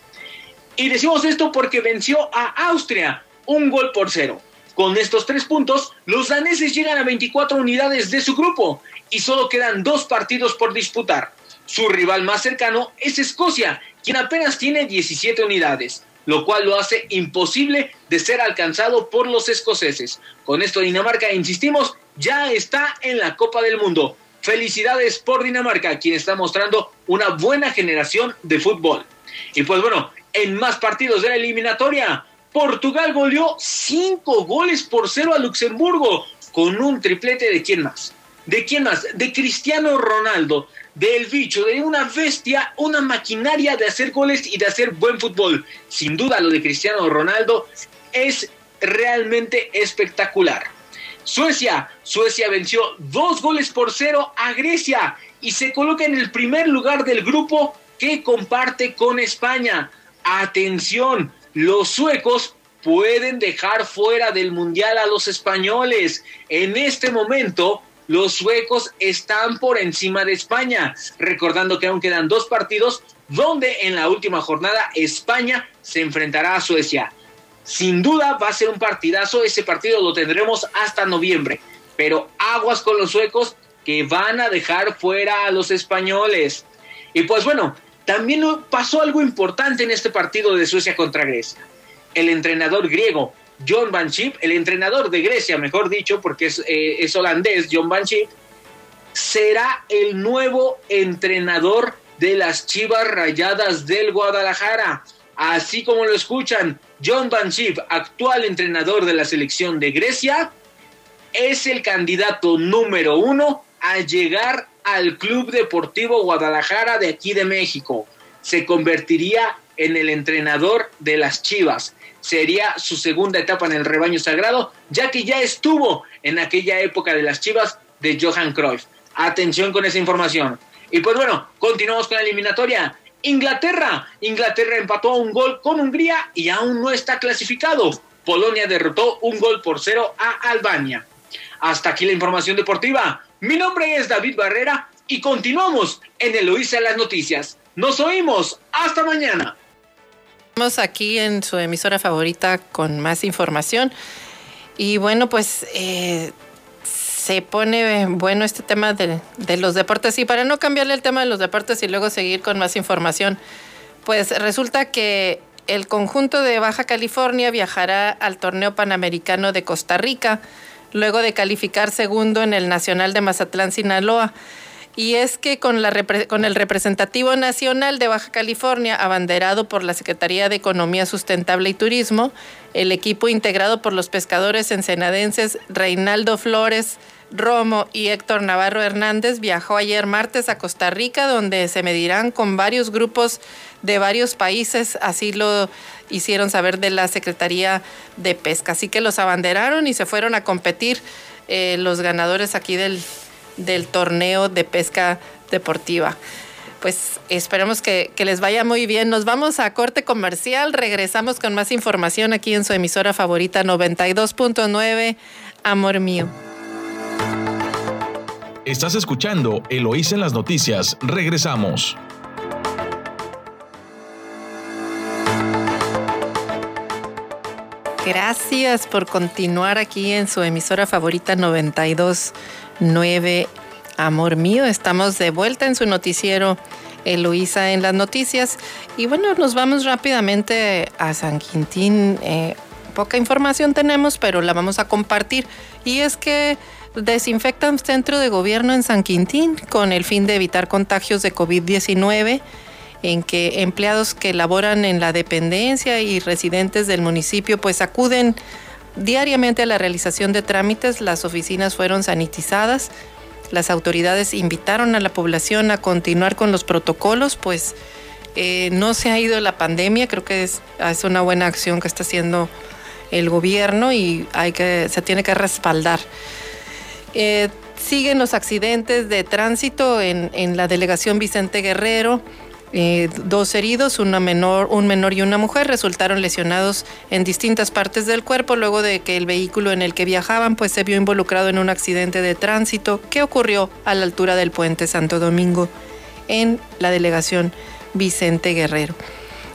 Y decimos esto porque venció a Austria un gol por cero. Con estos tres puntos, los daneses llegan a 24 unidades de su grupo y solo quedan dos partidos por disputar. Su rival más cercano es Escocia, quien apenas tiene 17 unidades lo cual lo hace imposible de ser alcanzado por los escoceses. Con esto Dinamarca, insistimos, ya está en la Copa del Mundo. Felicidades por Dinamarca, quien está mostrando una buena generación de fútbol. Y pues bueno, en más partidos de la eliminatoria, Portugal goleó cinco goles por cero a Luxemburgo con un triplete de quién más. ¿De quién más? De Cristiano Ronaldo, del bicho, de una bestia, una maquinaria de hacer goles y de hacer buen fútbol. Sin duda lo de Cristiano Ronaldo es realmente espectacular. Suecia, Suecia venció dos goles por cero a Grecia y se coloca en el primer lugar del grupo que comparte con España. Atención, los suecos pueden dejar fuera del Mundial a los españoles. En este momento, los suecos están por encima de España, recordando que aún quedan dos partidos donde en la última jornada España se enfrentará a Suecia. Sin duda va a ser un partidazo, ese partido lo tendremos hasta noviembre, pero aguas con los suecos que van a dejar fuera a los españoles. Y pues bueno, también pasó algo importante en este partido de Suecia contra Grecia. El entrenador griego John Van Schip, el entrenador de Grecia, mejor dicho, porque es, eh, holandés, John Van Schip, será el nuevo entrenador de las Chivas Rayadas del Guadalajara. Así como lo escuchan, John Van Schip, actual entrenador de la selección de Grecia, es el candidato número uno a llegar al Club Deportivo Guadalajara de aquí de México. Se convertiría en el entrenador de las Chivas sería su segunda etapa en el rebaño sagrado, ya que ya estuvo en aquella época de las Chivas de Johan Cruyff. Atención con esa información. Y pues bueno, continuamos con la eliminatoria. Inglaterra. Inglaterra empató a un gol con Hungría y aún no está clasificado. Polonia derrotó un gol por cero a Albania. Hasta aquí la información deportiva. Mi nombre es David Barrera y continuamos en Eloísa las Noticias. Nos oímos. Hasta mañana aquí en su emisora favorita con más información. Y bueno, pues eh, se pone bueno este tema de, los deportes. Y para no cambiarle el tema de los deportes y luego seguir con más información, pues resulta que el conjunto de Baja California viajará al torneo panamericano de Costa Rica, luego de calificar segundo en el Nacional de Mazatlán, Sinaloa. Y es que con, el representativo nacional de Baja California, abanderado por la Secretaría de Economía Sustentable y Turismo, el equipo integrado por los pescadores ensenadenses Reinaldo Flores, Romo y Héctor Navarro Hernández viajó ayer martes a Costa Rica, donde se medirán con varios grupos de varios países, así lo hicieron saber de la Secretaría de Pesca. Así que los abanderaron y se fueron a competir eh, los ganadores aquí del, del torneo de pesca deportiva. pues esperemos que, que, les vaya muy bien. Nos vamos a corte comercial, regresamos con más información aquí en su emisora favorita 92.9, Amor Mío. Estás escuchando Eloís en las noticias. Regresamos. Gracias por continuar aquí en su emisora favorita 92.9 Amor mío, estamos de vuelta en su noticiero Eloísa en las noticias. Y bueno, nos vamos rápidamente a San Quintín. Eh, poca información tenemos, pero la vamos a compartir. Y es que desinfectan centro de gobierno en San Quintín con el fin de evitar contagios de COVID-19 en que empleados que laboran en la dependencia y residentes del municipio pues acuden diariamente a la realización de trámites. Las oficinas fueron sanitizadas las autoridades invitaron a la población a continuar con los protocolos, pues eh, no se ha ido la pandemia, creo que es, una buena acción que está haciendo el gobierno y hay que, se tiene que respaldar. Eh, siguen los accidentes de tránsito en, en la delegación Vicente Guerrero. Eh, dos heridos, una menor, un menor y una mujer, resultaron lesionados en distintas partes del cuerpo luego de que el vehículo en el que viajaban pues, se vio involucrado en un accidente de tránsito que ocurrió a la altura del puente Santo Domingo en la delegación Vicente Guerrero.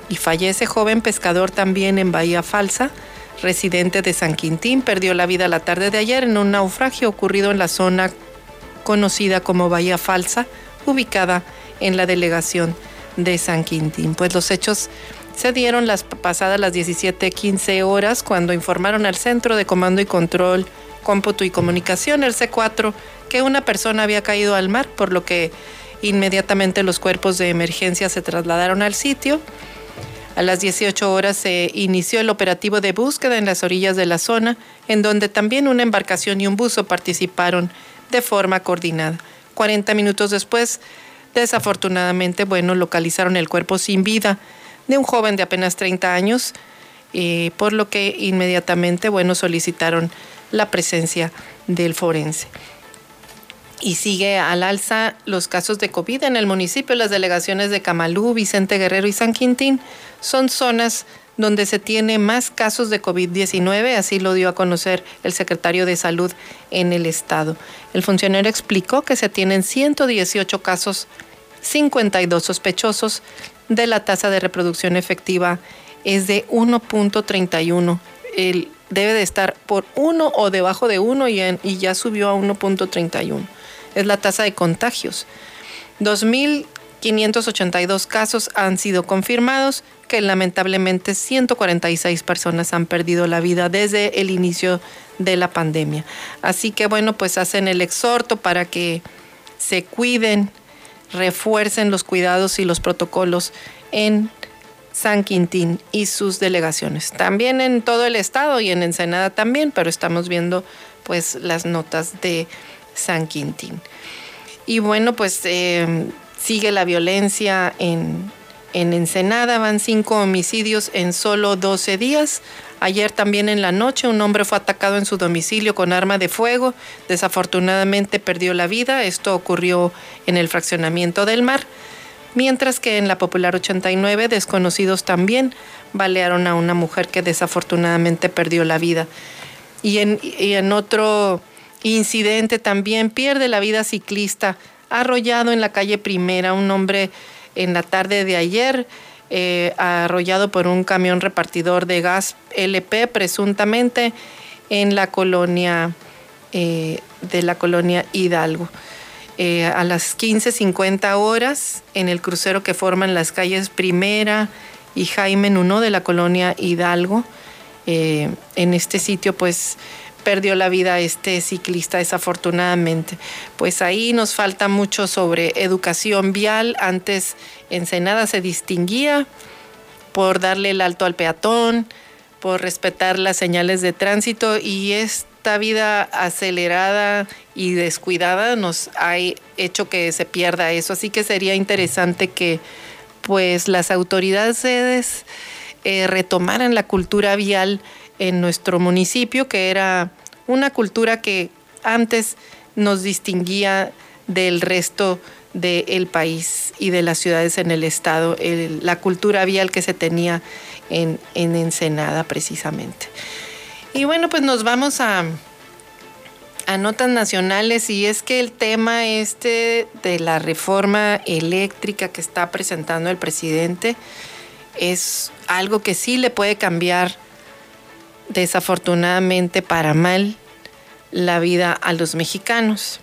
Y fallece joven pescador también en Bahía Falsa, residente de San Quintín, perdió la vida la tarde de ayer en un naufragio ocurrido en la zona conocida como Bahía Falsa, ubicada en la delegación de San Quintín. Pues los hechos se dieron las pasadas las 17:15 horas cuando informaron al Centro de Comando y Control, Cómputo y Comunicación, el C4, que una persona había caído al mar, por lo que inmediatamente los cuerpos de emergencia se trasladaron al sitio. A las 18 horas se inició el operativo de búsqueda en las orillas de la zona, en donde también una embarcación y un buzo participaron de forma coordinada. 40 minutos después Desafortunadamente, bueno, localizaron el cuerpo sin vida de un joven de apenas 30 años, eh, por lo que inmediatamente, bueno, solicitaron la presencia del forense. Y sigue al alza los casos de COVID en el municipio. Las delegaciones de Camalú, Vicente Guerrero y San Quintín son zonas donde se tiene más casos de COVID-19, así lo dio a conocer el secretario de Salud en el estado. El funcionario explicó que se tienen 118 casos, 52 sospechosos, de la tasa de reproducción efectiva es de 1.31. El debe de estar por 1 o debajo de 1 y, y ya subió a 1.31. Es la tasa de contagios. 2.582 casos han sido confirmados que lamentablemente 146 personas han perdido la vida desde el inicio de la pandemia. Así que bueno, pues hacen el exhorto para que se cuiden, refuercen los cuidados y los protocolos en San Quintín y sus delegaciones. También en todo el estado y en Ensenada también, pero estamos viendo pues las notas de San Quintín. Y bueno, pues eh, sigue la violencia en, en Ensenada van cinco homicidios en solo 12 días. Ayer también en la noche un hombre fue atacado en su domicilio con arma de fuego. Desafortunadamente perdió la vida. Esto ocurrió en el fraccionamiento del mar. Mientras que en la Popular 89 desconocidos también balearon a una mujer que desafortunadamente perdió la vida. Y en, y en otro incidente también pierde la vida ciclista arrollado en la calle Primera un hombre en la tarde de ayer, eh, arrollado por un camión repartidor de gas LP, presuntamente en la colonia eh, de la colonia Hidalgo. Eh, a las 15.50 horas, en el crucero que forman las calles Primera y Jaime Nuno de la colonia Hidalgo, en este sitio, pues perdió la vida este ciclista desafortunadamente. Pues ahí nos falta mucho sobre educación vial. Antes Ensenada se distinguía por darle el alto al peatón, por respetar las señales de tránsito y esta vida acelerada y descuidada nos ha hecho que se pierda eso. Así que sería interesante que pues las autoridades eh, retomaran la cultura vial en nuestro municipio, que era una cultura que antes nos distinguía del resto del país y de las ciudades en el estado, la cultura vial que se tenía en, en Ensenada precisamente. Y bueno, pues nos vamos a, a notas nacionales y es que el tema este de la reforma eléctrica que está presentando el presidente es algo que sí le puede cambiar desafortunadamente para mal la vida a los mexicanos.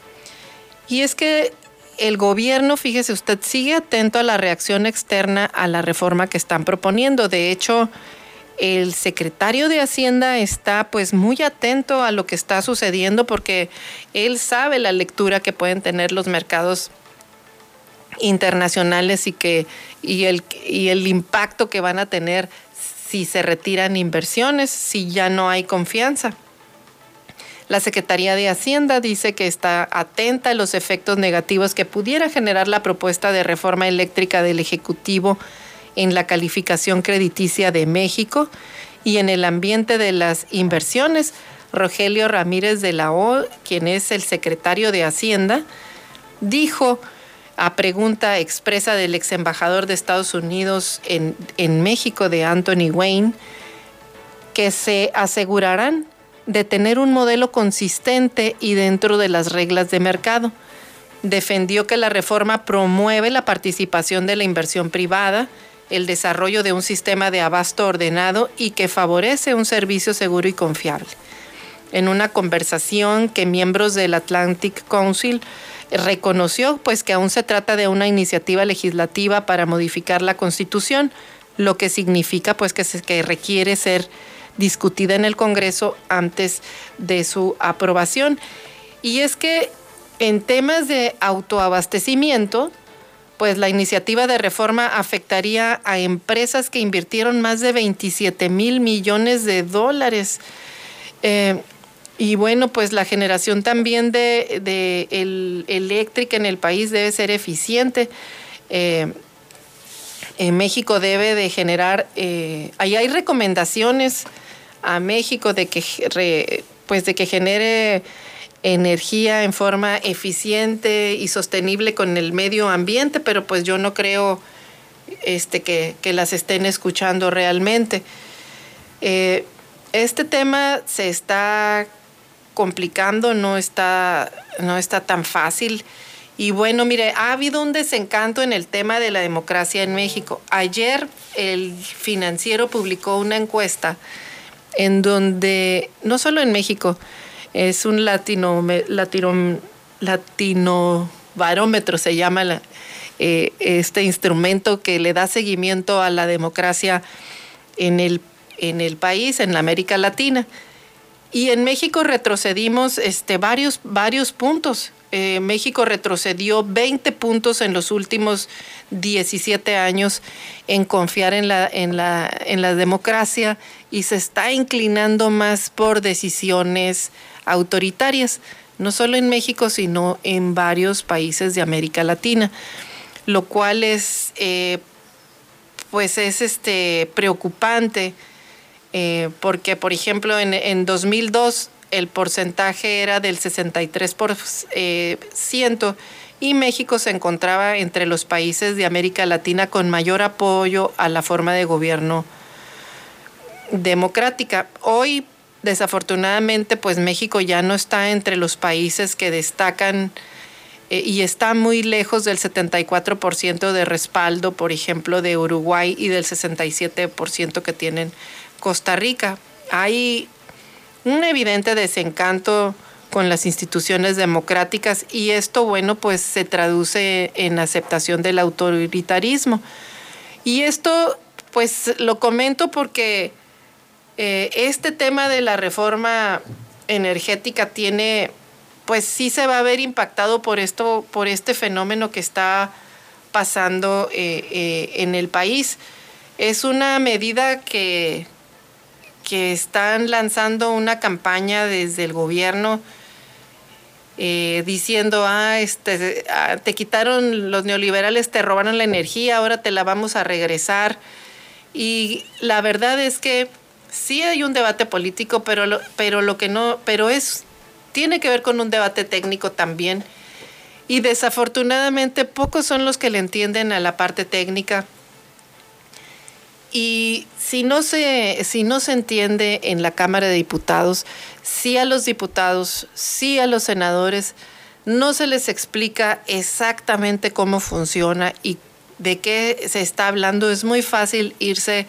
Y es que el gobierno, fíjese usted, sigue atento a la reacción externa a la reforma que están proponiendo. De hecho, el secretario de Hacienda está pues muy atento a lo que está sucediendo porque él sabe la lectura que pueden tener los mercados internacionales y que y el, y el impacto que van a tener si se retiran inversiones, si ya no hay confianza. La Secretaría de Hacienda dice que está atenta a los efectos negativos que pudiera generar la propuesta de reforma eléctrica del Ejecutivo en la calificación crediticia de México y en el ambiente de las inversiones. Rogelio Ramírez de la O, quien es el secretario de Hacienda, dijo a pregunta expresa del ex embajador de Estados Unidos en, en México, de Anthony Wayne, que se asegurarán de tener un modelo consistente y dentro de las reglas de mercado. Defendió que la reforma promueve la participación de la inversión privada, el desarrollo de un sistema de abasto ordenado y que favorece un servicio seguro y confiable. En una conversación que miembros del Atlantic Council reconoció pues que aún se trata de una iniciativa legislativa para modificar la Constitución, lo que significa pues que, se, que requiere ser discutida en el Congreso antes de su aprobación. Y es que en temas de autoabastecimiento, pues la iniciativa de reforma afectaría a empresas que invirtieron más de 27 mil millones de dólares. Eh, y bueno, pues la generación también de, eléctrica en el país debe ser eficiente. Eh, en México debe de generar, eh, ahí hay recomendaciones a México de que, pues de que genere energía en forma eficiente y sostenible con el medio ambiente, pero pues yo no creo este, que, las estén escuchando realmente. Eh, este tema se está complicando, no está, no está tan fácil. Y bueno, mire, ha habido un desencanto en el tema de la democracia en México. Ayer el financiero publicó una encuesta en donde, no solo en México, es un latino, latino, latino barómetro, se llama eh, este instrumento que le da seguimiento a la democracia en el, en el país, en la América Latina. Y en México retrocedimos este, varios, varios puntos. Eh, México retrocedió 20 puntos en los últimos 17 años en confiar en la, en, la, en la democracia y se está inclinando más por decisiones autoritarias, no solo en México, sino en varios países de América Latina, lo cual es, eh, pues es este, preocupante eh, porque, por ejemplo, en, en, 2002 el porcentaje era del 63% eh, y México se encontraba entre los países de América Latina con mayor apoyo a la forma de gobierno democrática. Hoy, desafortunadamente, pues México ya no está entre los países que destacan eh, y está muy lejos del 74% de respaldo, por ejemplo, de Uruguay y del 67% que tienen Costa Rica. Hay un evidente desencanto con las instituciones democráticas y esto, bueno, pues se traduce en aceptación del autoritarismo. Y esto, pues lo comento porque eh, este tema de la reforma energética tiene, pues sí se va a ver impactado por esto, por este fenómeno que está pasando eh, eh, en el país. Es una medida que que están lanzando una campaña desde el gobierno eh, diciendo, ah, este, ah, te quitaron los neoliberales, te robaron la energía, ahora te la vamos a regresar. Y la verdad es que sí hay un debate político, pero lo, pero lo que no, pero es, tiene que ver con un debate técnico también. y desafortunadamente pocos son los que le entienden a la parte técnica. Y si no se, si no se entiende en la Cámara de Diputados, sí a los diputados, sí a los senadores, no se les explica exactamente cómo funciona y de qué se está hablando. Es muy fácil irse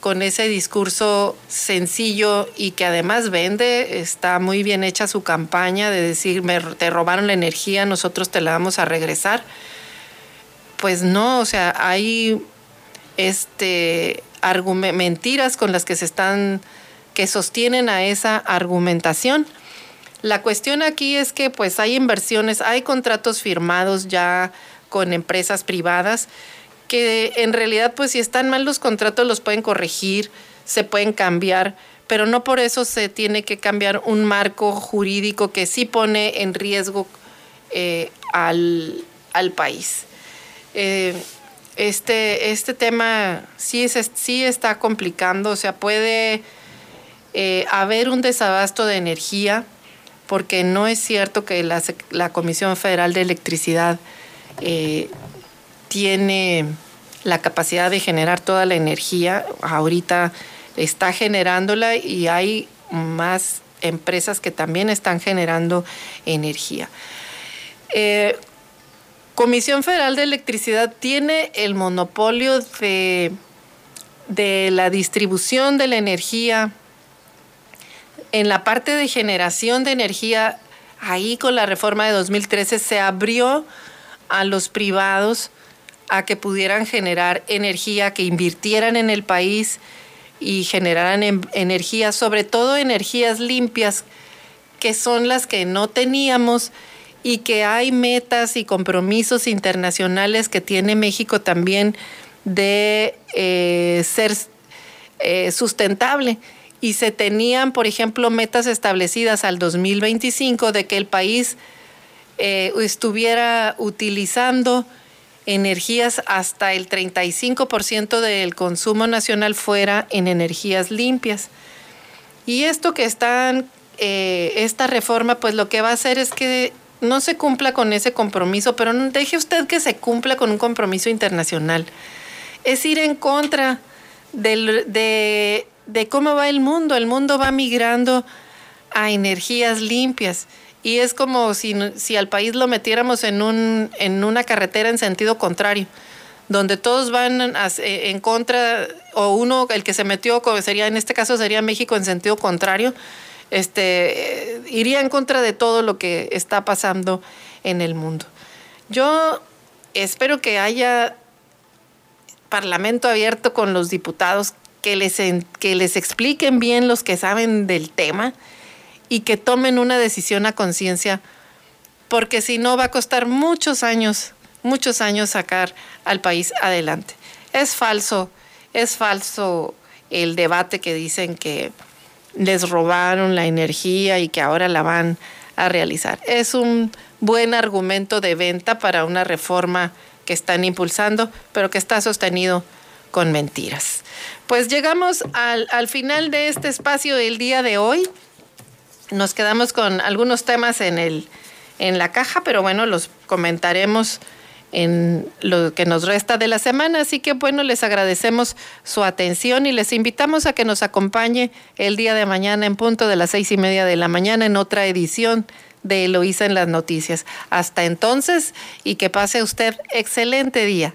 con ese discurso sencillo y que además vende, está muy bien hecha su campaña de decir, me, te robaron la energía, nosotros te la vamos a regresar. Pues no, o sea, hay este, mentiras con las que se están, que sostienen a esa argumentación. La cuestión aquí es que pues hay inversiones, hay contratos firmados ya con empresas privadas que en realidad pues si están mal los contratos los pueden corregir, se pueden cambiar, pero no por eso se tiene que cambiar un marco jurídico que sí pone en riesgo eh, al, país. Eh, este, este tema sí, es, sí está complicando, o sea, puede eh, haber un desabasto de energía, porque no es cierto que la, la Comisión Federal de Electricidad tiene la capacidad de generar toda la energía. Ahorita está generándola y hay más empresas que también están generando energía. Eh, Comisión Federal de Electricidad tiene el monopolio de, de la distribución de la energía. En la parte de generación de energía, ahí con la reforma de 2013 se abrió a los privados a que pudieran generar energía, que invirtieran en el país y generaran energía, sobre todo energías limpias, que son las que no teníamos y que hay metas y compromisos internacionales que tiene México también de eh, ser eh, sustentable. Y se tenían, por ejemplo, metas establecidas al 2025 de que el país eh, estuviera utilizando energías hasta el 35% del consumo nacional fuera en energías limpias. Y esto que están, eh, esta reforma, pues lo que va a hacer es que no se cumpla con ese compromiso, pero no, deje usted que se cumpla con un compromiso internacional. Es ir en contra de, de cómo va el mundo. El mundo va migrando a energías limpias y es como si, si al país lo metiéramos en, un, en una carretera en sentido contrario, donde todos van en contra, o uno, el que se metió, sería, en este caso sería México en sentido contrario, este, iría en contra de todo lo que está pasando en el mundo. Yo espero que haya parlamento abierto con los diputados, que les, que les expliquen bien los que saben del tema y que tomen una decisión a conciencia, porque si no va a costar muchos años, muchos años sacar al país adelante. Es falso, es falso el debate que dicen que les robaron la energía y que ahora la van a realizar. Es un buen argumento de venta para una reforma que están impulsando, pero que está sostenido con mentiras. Pues llegamos al, al final de este espacio del día de hoy nos quedamos con algunos temas en, el, en la caja, pero bueno, los comentaremos en lo que nos resta de la semana. Así que bueno, les agradecemos su atención y les invitamos a que nos acompañe el día de mañana en punto de las seis y media de la mañana en otra edición de Eloísa en las noticias. Hasta entonces y que pase usted excelente día.